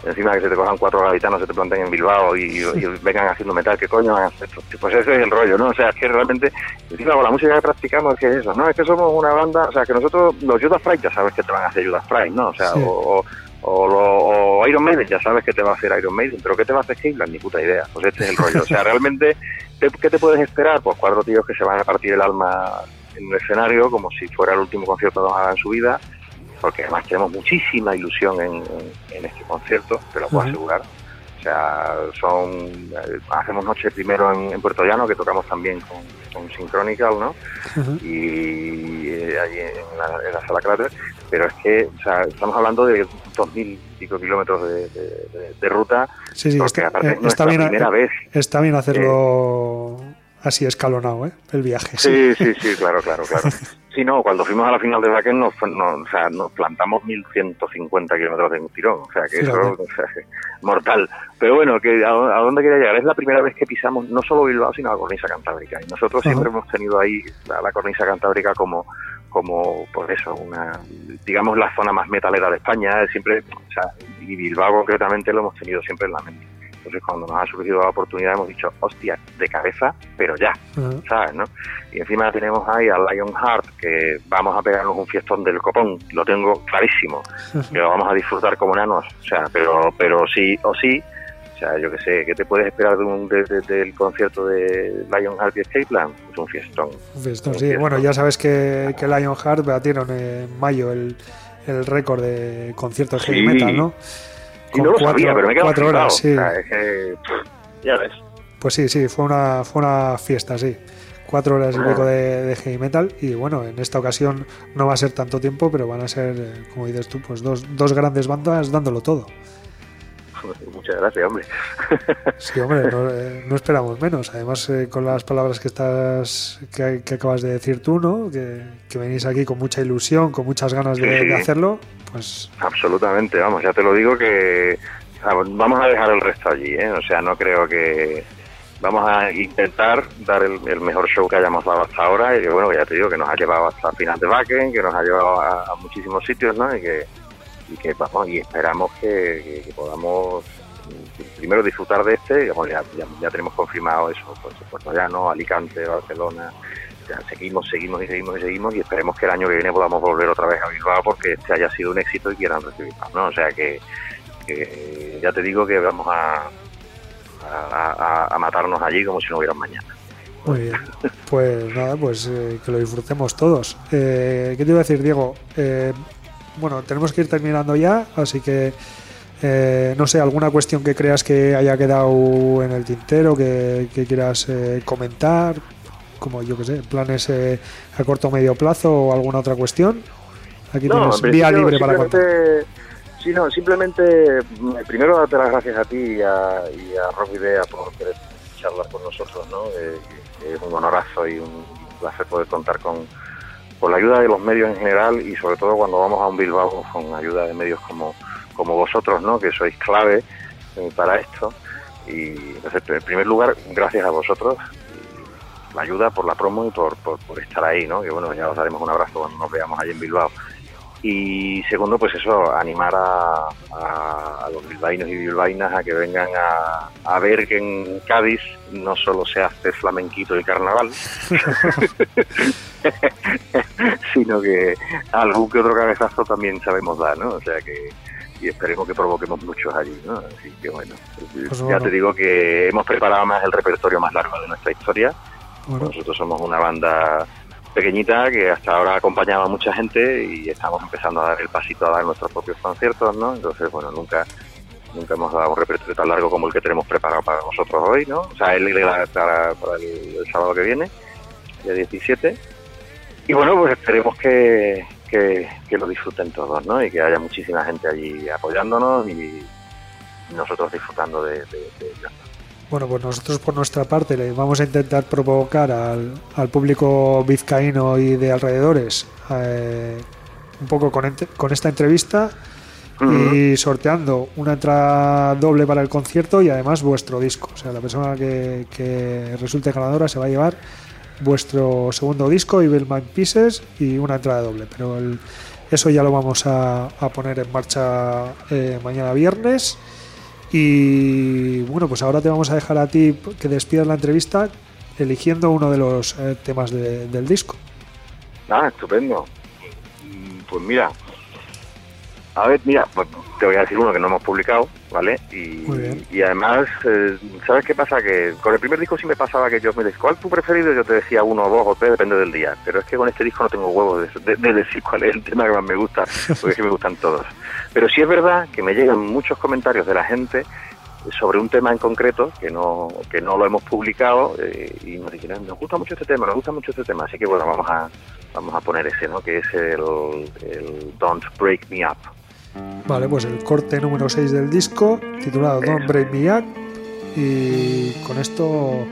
encima que se te cojan cuatro gaditanos, se te planten en Bilbao y, y vengan haciendo metal, ¿qué coño van a hacer? Pues ese es el rollo, ¿no? O sea, es que realmente, encima con la música que practicamos, es que es eso, ¿no? Es que somos una banda, o sea, que nosotros, los Judas Priest ya sabes que te van a hacer Judas Priest, ¿no? O sea, Sí. o, o- o, lo- o Iron Maiden, ya sabes que te va a hacer Iron Maiden, pero ¿qué te va a hacer Cleveland? Ni puta idea. Pues este es el rollo. O sea, realmente, ¿qué, qué te puedes esperar? Pues cuatro tíos que se van a partir el alma en el escenario como si fuera el último concierto que a dar en su vida, porque además tenemos muchísima ilusión en, en- en este concierto, te lo puedo asegurar. O sea, son eh, hacemos noche primero en, en Puerto Llano, que tocamos también con, con Synchronical, ¿no? Y eh, allí en la, en la sala cráter, pero es que o sea, estamos hablando de 2.000 y pico kilómetros de, de- de- de ruta, Sí, sí, está, eh, es nuestra está bien, primera eh, vez. está bien hacerlo así escalonado, ¿eh? El viaje. Sí, sí, sí, claro, claro, claro. Sí, no, cuando fuimos a la final de Bakken nos, no, o sea, nos plantamos 1.150 kilómetros de un tirón, o sea, que eso Fíjate. o sea, que mortal. Pero bueno, que a, a dónde quería llegar? Es la primera vez que pisamos no solo Bilbao, sino la cornisa cantábrica. Y nosotros siempre hemos tenido ahí la, la cornisa cantábrica como, como, por eso, una, digamos, la zona más metalera de España. Siempre, o sea, y Bilbao concretamente lo hemos tenido siempre en la mente. Entonces, cuando nos ha surgido la oportunidad, hemos dicho, hostia, de cabeza, pero ya. ¿sabes? ¿no? Y encima tenemos ahí a Lionheart, que vamos a pegarnos un fiestón del copón, lo tengo clarísimo, que lo vamos a disfrutar como nanos, o sea, pero pero sí o sí, sea, yo que sé, ¿qué te puedes esperar de un, de- de- del concierto de Lionheart y Escape Plan? Pues un fiestón. Fiestón, Un sí. fiestón. Bueno, ya sabes que, que Lionheart batieron en mayo el, el récord de concierto de heavy Sí. metal, ¿no? Y no lo sabía, pero me cuatro horas, sí. o sea, es que, pff, ya ves. Pues sí, sí, fue una, fue una fiesta, sí. Cuatro horas y Ah. pico de, de heavy metal. Y bueno, en esta ocasión no va a ser tanto tiempo, pero van a ser, eh, como dices tú, pues dos, dos grandes bandas dándolo todo. Muchas gracias, hombre. Sí, hombre, no, eh, no esperamos menos. Además, eh, con las palabras que estás que, que acabas de decir tú, ¿no? Que, que venís aquí con mucha ilusión, con muchas ganas de, Sí, de hacerlo, pues Absolutamente, vamos, ya te lo digo que vamos a dejar el resto allí, ¿eh? O sea, no creo que vamos a intentar dar el, el mejor show que hayamos dado hasta ahora y que, bueno, ya te digo que nos ha llevado hasta final de Backen, que nos ha llevado a, a muchísimos sitios, ¿no? Y que, y que vamos, y esperamos que, podamos mm, primero disfrutar de este, ya, tenemos confirmado eso, pues Puerto Llano, Alicante, Barcelona, seguimos, seguimos y seguimos y seguimos y esperemos que el año que viene podamos volver otra vez a Bilbao porque este haya sido un éxito y quieran recibirnos, ¿no? O sea que, ya te digo que vamos a, matarnos allí como si no hubiera mañana. muy bien. Pues nada, pues eh, que lo disfrutemos todos. Eh, ¿Qué te iba a decir, Diego? Eh, bueno, tenemos que ir terminando ya, así que eh, no sé, alguna cuestión que creas que haya quedado en el tintero, que, que quieras eh, comentar, como yo que sé, planes eh, a corto o medio plazo o alguna otra cuestión. Aquí tienes en vía libre para contar. Sí, no, simplemente mm, primero darte las gracias a ti y a, y a Rock Idea por querer charlar con nosotros, ¿no? Eh, es un honorazo y un placer poder contar con, con la ayuda de los medios en general y sobre todo cuando vamos a un Bilbao con ayuda de medios como, como vosotros, ¿no? Que sois clave eh, para esto. Y en primer lugar, gracias a vosotros la ayuda por la promo y por, por, estar ahí, ¿no? Que bueno, ya os daremos un abrazo cuando nos veamos allí en Bilbao. Y segundo, pues eso, animar a, a- a los bilbaínos y bilbaínas a que vengan a, a ver que en Cádiz no solo se hace flamenquito y carnaval, sino que algún que otro cabezazo también sabemos dar, ¿no? O sea que y esperemos que provoquemos muchos allí, ¿no? Así que bueno, Pues ya bueno. te digo que hemos preparado más el repertorio más largo de nuestra historia. Bueno, Nosotros somos una banda pequeñita que hasta ahora ha acompañado a mucha gente y estamos empezando a dar el pasito a dar nuestros propios conciertos, ¿no? Entonces, bueno, nunca nunca hemos dado un repertorio tan largo como el que tenemos preparado para nosotros hoy, ¿no? O sea, el, para, para el, sábado que viene, día 17. Y bueno, pues esperemos que, que, lo disfruten todos, ¿no? Y que haya muchísima gente allí apoyándonos y nosotros disfrutando de, de, de. Bueno, pues nosotros por nuestra parte le vamos a intentar provocar al, al público vizcaíno y de alrededores eh, un poco con, ent- con esta entrevista y sorteando una entrada doble para el concierto y además vuestro disco. O sea, la persona que, que resulte ganadora se va a llevar vuestro segundo disco, Evil Mind Pieces, y una entrada doble. Pero el- eso ya lo vamos a, a poner en marcha eh, mañana viernes. Y bueno, pues ahora te vamos a dejar a ti que despidas la entrevista eligiendo uno de los eh, temas de- del disco. Ah, estupendo. Pues mira, A ver, mira, pues te voy a decir uno que no hemos publicado, ¿vale? Y, además, eh, ¿sabes qué pasa? Que con el primer disco sí me pasaba que yo me decía, ¿cuál es tu preferido? Yo te decía uno, dos o tres, depende del día. Pero es que con este disco no tengo huevos de, de- de decir cuál es el tema que más me gusta, porque es que me gustan todos. Pero sí es verdad que me llegan muchos comentarios de la gente sobre un tema en concreto que no que no lo hemos publicado eh, y nos dicen nos gusta mucho este tema nos gusta mucho este tema así que bueno vamos a vamos a poner ese no que es el, el Don't Break Me Up Vale, pues el corte número 6 del disco, titulado Don't Break Me Up. Y con esto,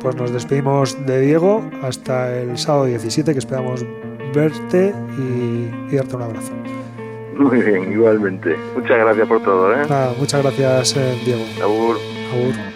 pues nos despedimos de Diego hasta el sábado 17, que esperamos verte y, y darte un abrazo. muy bien igualmente muchas gracias por todo ¿eh? Nada, muchas gracias, eh, Diego. Agur. Agur.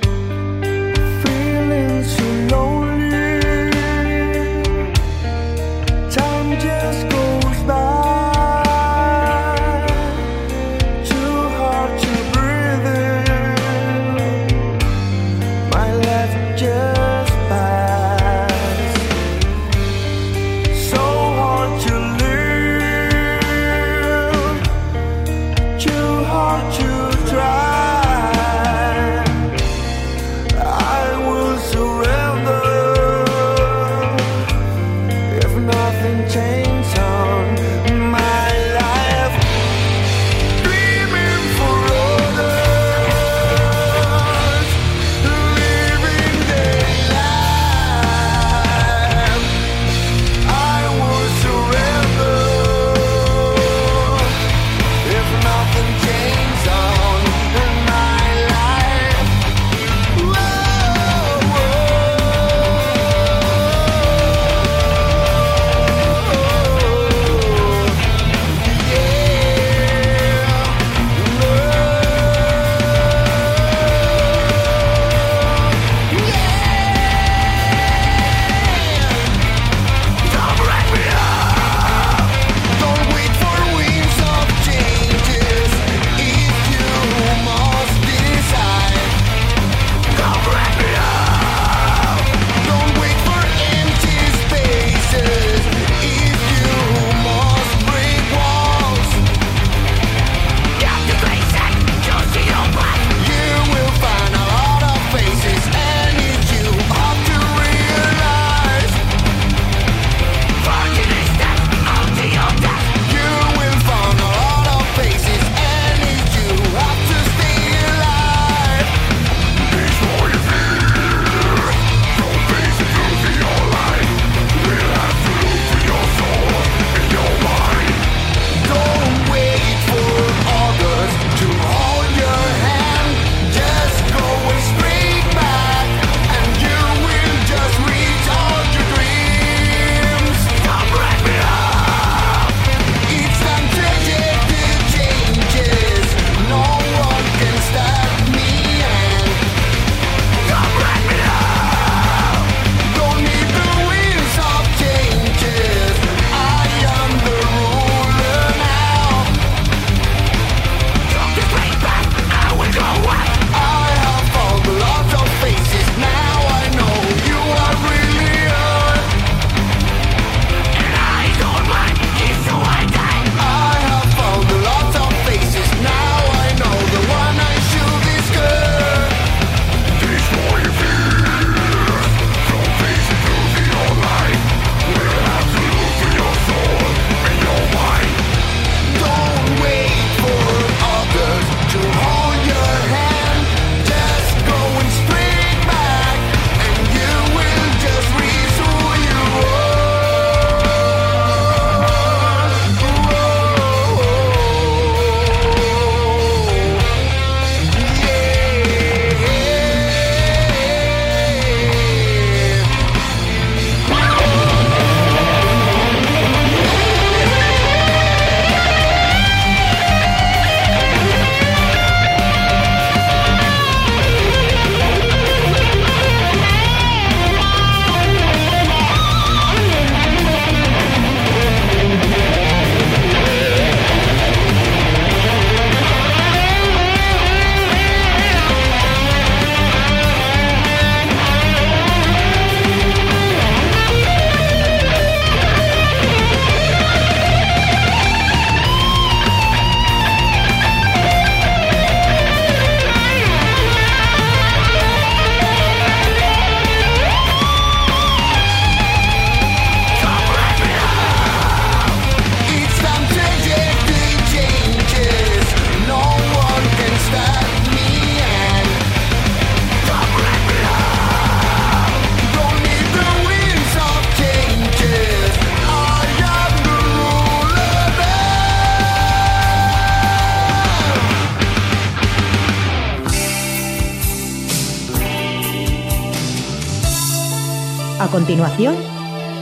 Continuación,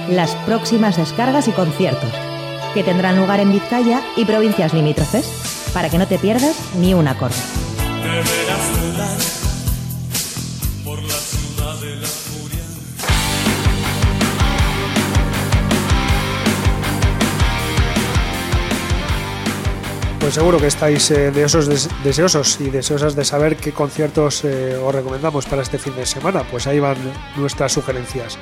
las próximas descargas y conciertos, que tendrán lugar en Vizcaya y provincias limítrofes, para que no te pierdas ni un acorde. Pues seguro que estáis eh, deseosos, des- deseosos y deseosas de saber qué conciertos eh, os recomendamos para este fin de semana. Pues ahí van nuestras sugerencias.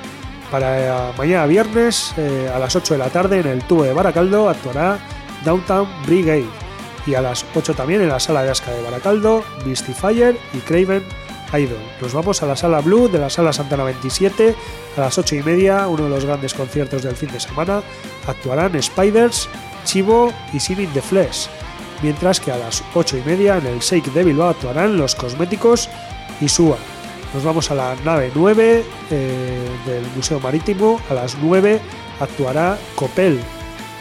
Para eh, mañana viernes eh, a las 8 de la tarde en el tubo de Baracaldo actuará Downtown Brigade. Y a las 8 también en la sala de Asca de Baracaldo, Mystifier y Craven Idol. Nos vamos a la sala Blue de la sala Santana 27 a las 8 y media, uno de los grandes conciertos del fin de semana. Actuarán Spiders, Chivo y Sinning the Flesh mientras que a las 8 y media en el Shake de Bilbao actuarán los cosméticos y SUA. Nos vamos a la nave 9 eh, del Museo Marítimo, a las 9 actuará Copel.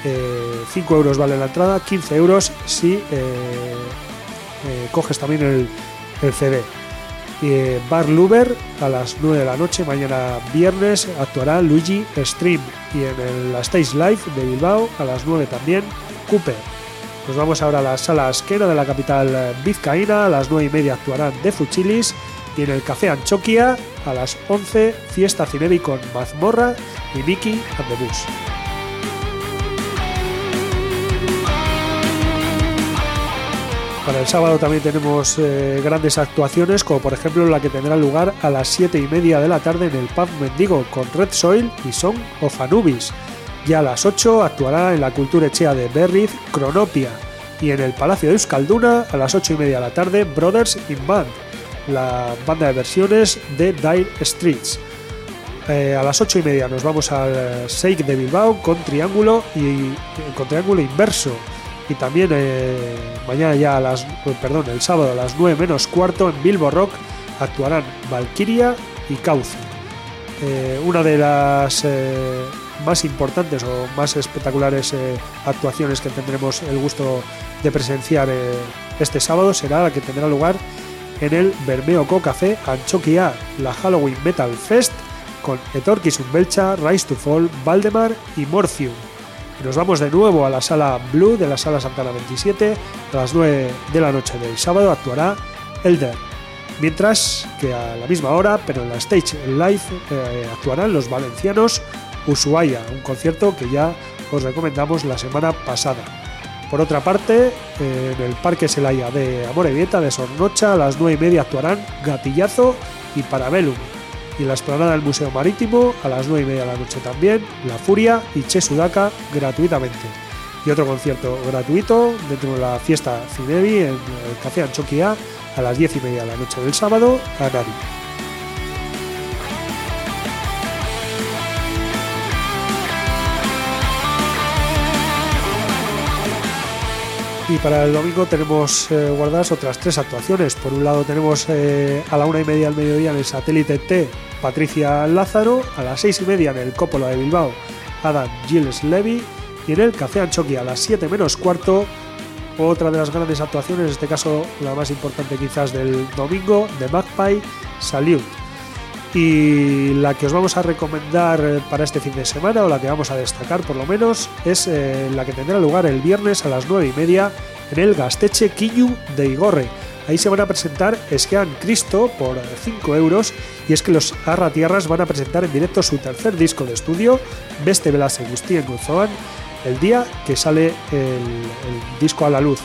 Eh, 5 euros vale la entrada, 15 euros si eh, eh, coges también el, el CD. Eh, Bar Luber a las 9 de la noche, mañana viernes, actuará Luigi Stream. Y en la Stage Live de Bilbao a las 9 también, Cooper. Nos vamos ahora a la sala Asquera de la capital vizcaína. A las 9 y media actuarán The Fuchilis. Y en el Café Anchoquia a las 11 Fiesta Cinebi con Mazmorra y Mickey and the Bus. Para el sábado también tenemos eh, grandes actuaciones, como por ejemplo la que tendrá lugar a las 7 y media de la tarde en el Pub Mendigo con Red Soil y Song of Anubis. Ya a las 8 actuará en la Cultura Echea de Berriz Cronopia y en el Palacio de Euskalduna a las 8 y media de la tarde Brothers in Band, la banda de versiones de Dire Streets. Eh, a las 8 y media nos vamos al eh, Shake de Bilbao con Triángulo y con Triángulo Inverso. Y también eh, mañana ya a las perdón, el sábado a las 9 menos cuarto en Bilbo Rock actuarán Valkyria y Cauce. Una de las más importantes o más espectaculares actuaciones que tendremos el gusto de presenciar este sábado será la que tendrá lugar en el Bermeoko Café Anchoquia, la Halloween Metal Fest con Etorquis Belcha, Rise to Fall, Valdemar y Morphium. Y nos vamos de nuevo a la sala Blue de la sala Santana 27. A las 9 de la noche del sábado actuará Elder. Mientras que a la misma hora, pero en la Stage Live, eh, actuarán los valencianos Ushuaia, un concierto que ya os recomendamos la semana pasada. Por otra parte, eh, en el Parque Selaya de Amorebieta de Sornocha, a las 9 y media actuarán Gatillazo y Parabellum. Y en la explanada del Museo Marítimo, a las 9 y media de la noche también, La Furia y Che Sudaka gratuitamente. Y otro concierto gratuito dentro de la fiesta Cinevi en el Café Anchoquia a las 10 y media de la noche del sábado, a Nari. Y para el domingo tenemos eh, guardadas otras tres actuaciones. Por un lado tenemos eh, a la una y media del mediodía en el satélite T Patricia Lázaro, a las seis y media en el Cópola de Bilbao Adam Gilles Levy y en el Café Anchoquia a las 7 menos cuarto otra de las grandes actuaciones, en este caso la más importante quizás del domingo, de Magpie Salute. Y la que os vamos a recomendar eh, para este fin de semana, o la que vamos a destacar por lo menos, es eh, la que tendrá lugar el viernes a las 9 y media en el Gasteche Quiñu de Igorre. Ahí se van a presentar Esquean Cristo por 5 euros y es que los Arratierras van a presentar en directo su tercer disco de estudio, Beste Belase Gustien Gozoan, el día que sale el disco a la luz.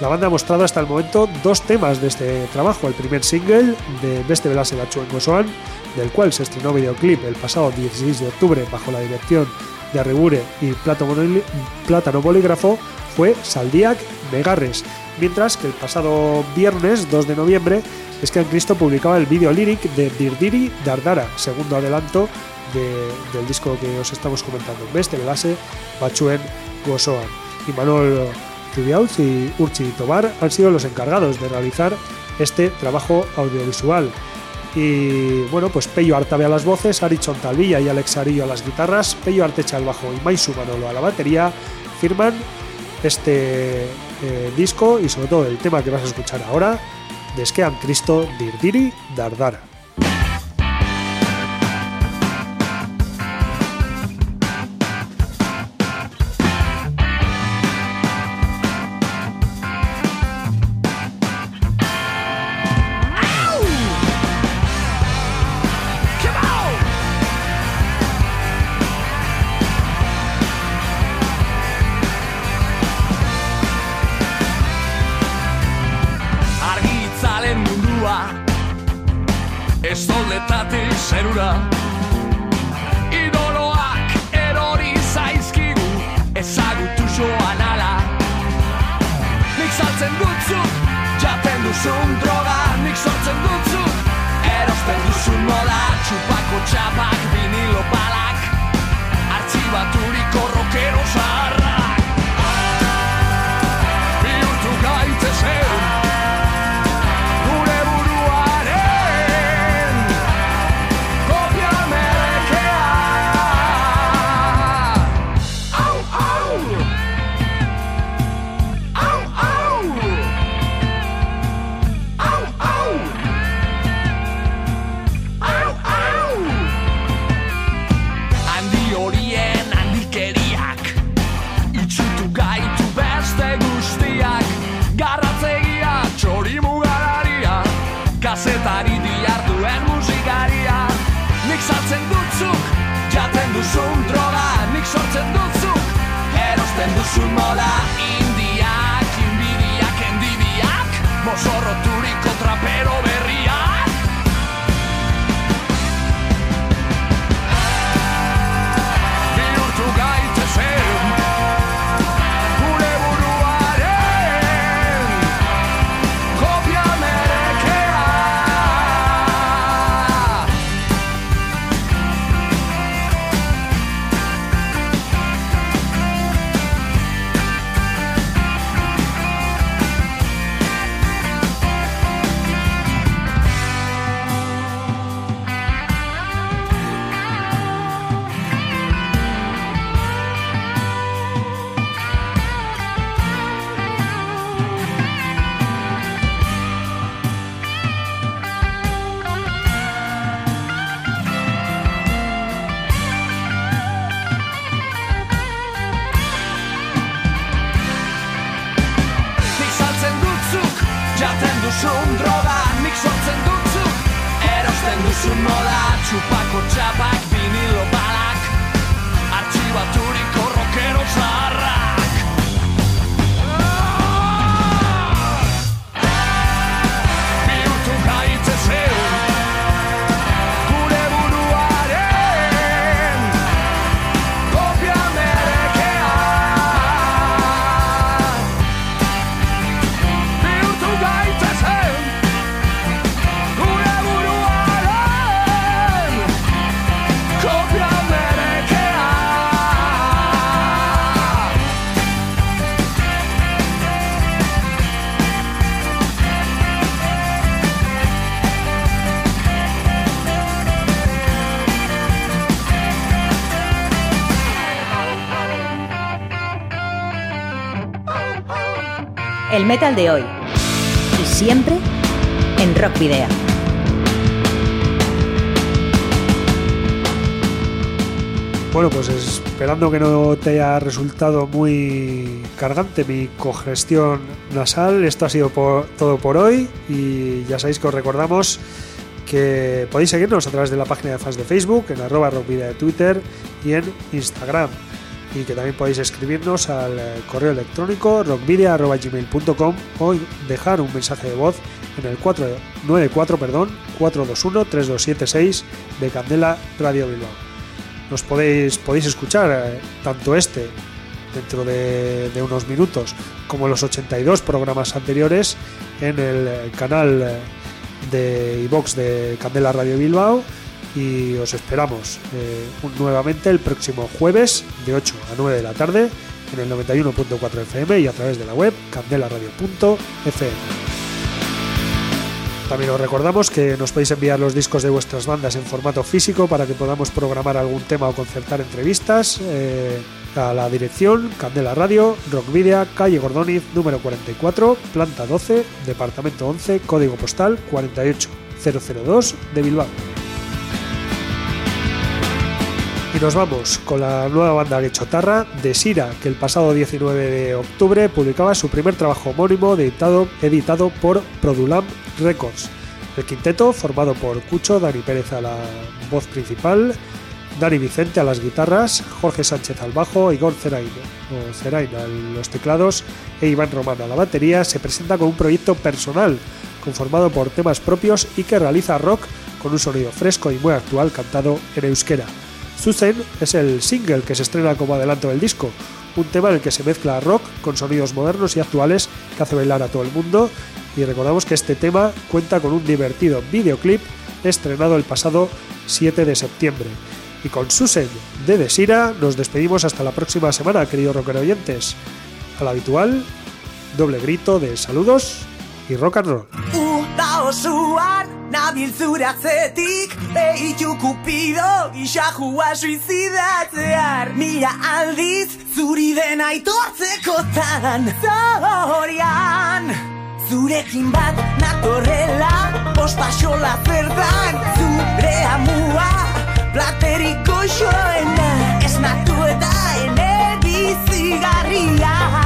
La banda ha mostrado hasta el momento dos temas de este trabajo. El primer single de Beste Belase Bachuen Gozoan, del cual se estrenó videoclip el pasado 16 de octubre bajo la dirección de Arrebure y Plátano Bolígrafo, fue Saldiac Megarres, mientras que el pasado viernes 2 de noviembre Esquean Cristo publicaba el vídeo lyric de Dirdiri Dardara, segundo adelanto de- del disco que os estamos comentando, Beste Belase Bachuen Gozoan. Y Manuel Zubiauz y Urchi Tobar han sido los encargados de realizar este trabajo audiovisual. Y bueno, pues Pello Artabe a las voces, Ari Chontalvilla y Alex Arillo a las guitarras, Pello Artecha al bajo y Maisu Manolo a la batería, firman este eh, disco y sobre todo el tema que vas a escuchar ahora, de Esquean Cristo Dirdiri Dardara. Metal de hoy. Y siempre en Rock Video. Bueno, pues esperando que no te haya resultado muy cargante mi congestión nasal, esto ha sido todo por hoy y ya sabéis que os recordamos que podéis seguirnos a través de la página de fans de Facebook, en arroba rockvidia de Twitter y en Instagram. Y que también podéis escribirnos al eh, correo electrónico rockvidia.gmail.com o dejar un mensaje de voz en el 494 perdón, 421 3276 de Candela Radio Bilbao. Nos podéis, podéis escuchar eh, tanto este dentro de, unos minutos como los 82 programas anteriores en el eh, canal de iVox de Candela Radio Bilbao y os esperamos eh, nuevamente el próximo jueves de 8 a 9 de la tarde en el 91.4 FM y a través de la web candelaradio.fm. También os recordamos que nos podéis enviar los discos de vuestras bandas en formato físico para que podamos programar algún tema o concertar entrevistas eh, a la dirección Candela Radio, Rockvidia, calle Gordoniz, número 44, planta 12, departamento 11, código postal 48002 de Bilbao. Y nos vamos con la nueva banda Guechotarra de Sira, que el pasado 19 de octubre publicaba su primer trabajo homónimo editado, editado por Produlam Records. El quinteto, formado por Cucho, Dani Pérez a la voz principal, Dani Vicente a las guitarras, Jorge Sánchez al bajo, Igor Cerain, o Cerain a los teclados e Iván Román a la batería, se presenta con un proyecto personal, conformado por temas propios y que realiza rock con un sonido fresco y muy actual cantado en euskera. Zuzen es el single que se estrena como adelanto del disco, un tema en el que se mezcla rock con sonidos modernos y actuales que hace bailar a todo el mundo. Y recordamos que este tema cuenta con un divertido videoclip estrenado el pasado 7 de septiembre. Y con Susan de Desira nos despedimos hasta la próxima semana, queridos rocker oyentes. Al habitual, doble grito de saludos y rock and roll. Osoan, nabil zure atzetik Behitu kupido, isajua suizidatzear. Mila aldiz, zuri dena aitortzekotan Zorian, zurekin bat natorrela Postaxola zertan, zure amua Plateriko xoena, esnatu eta ene bizigarria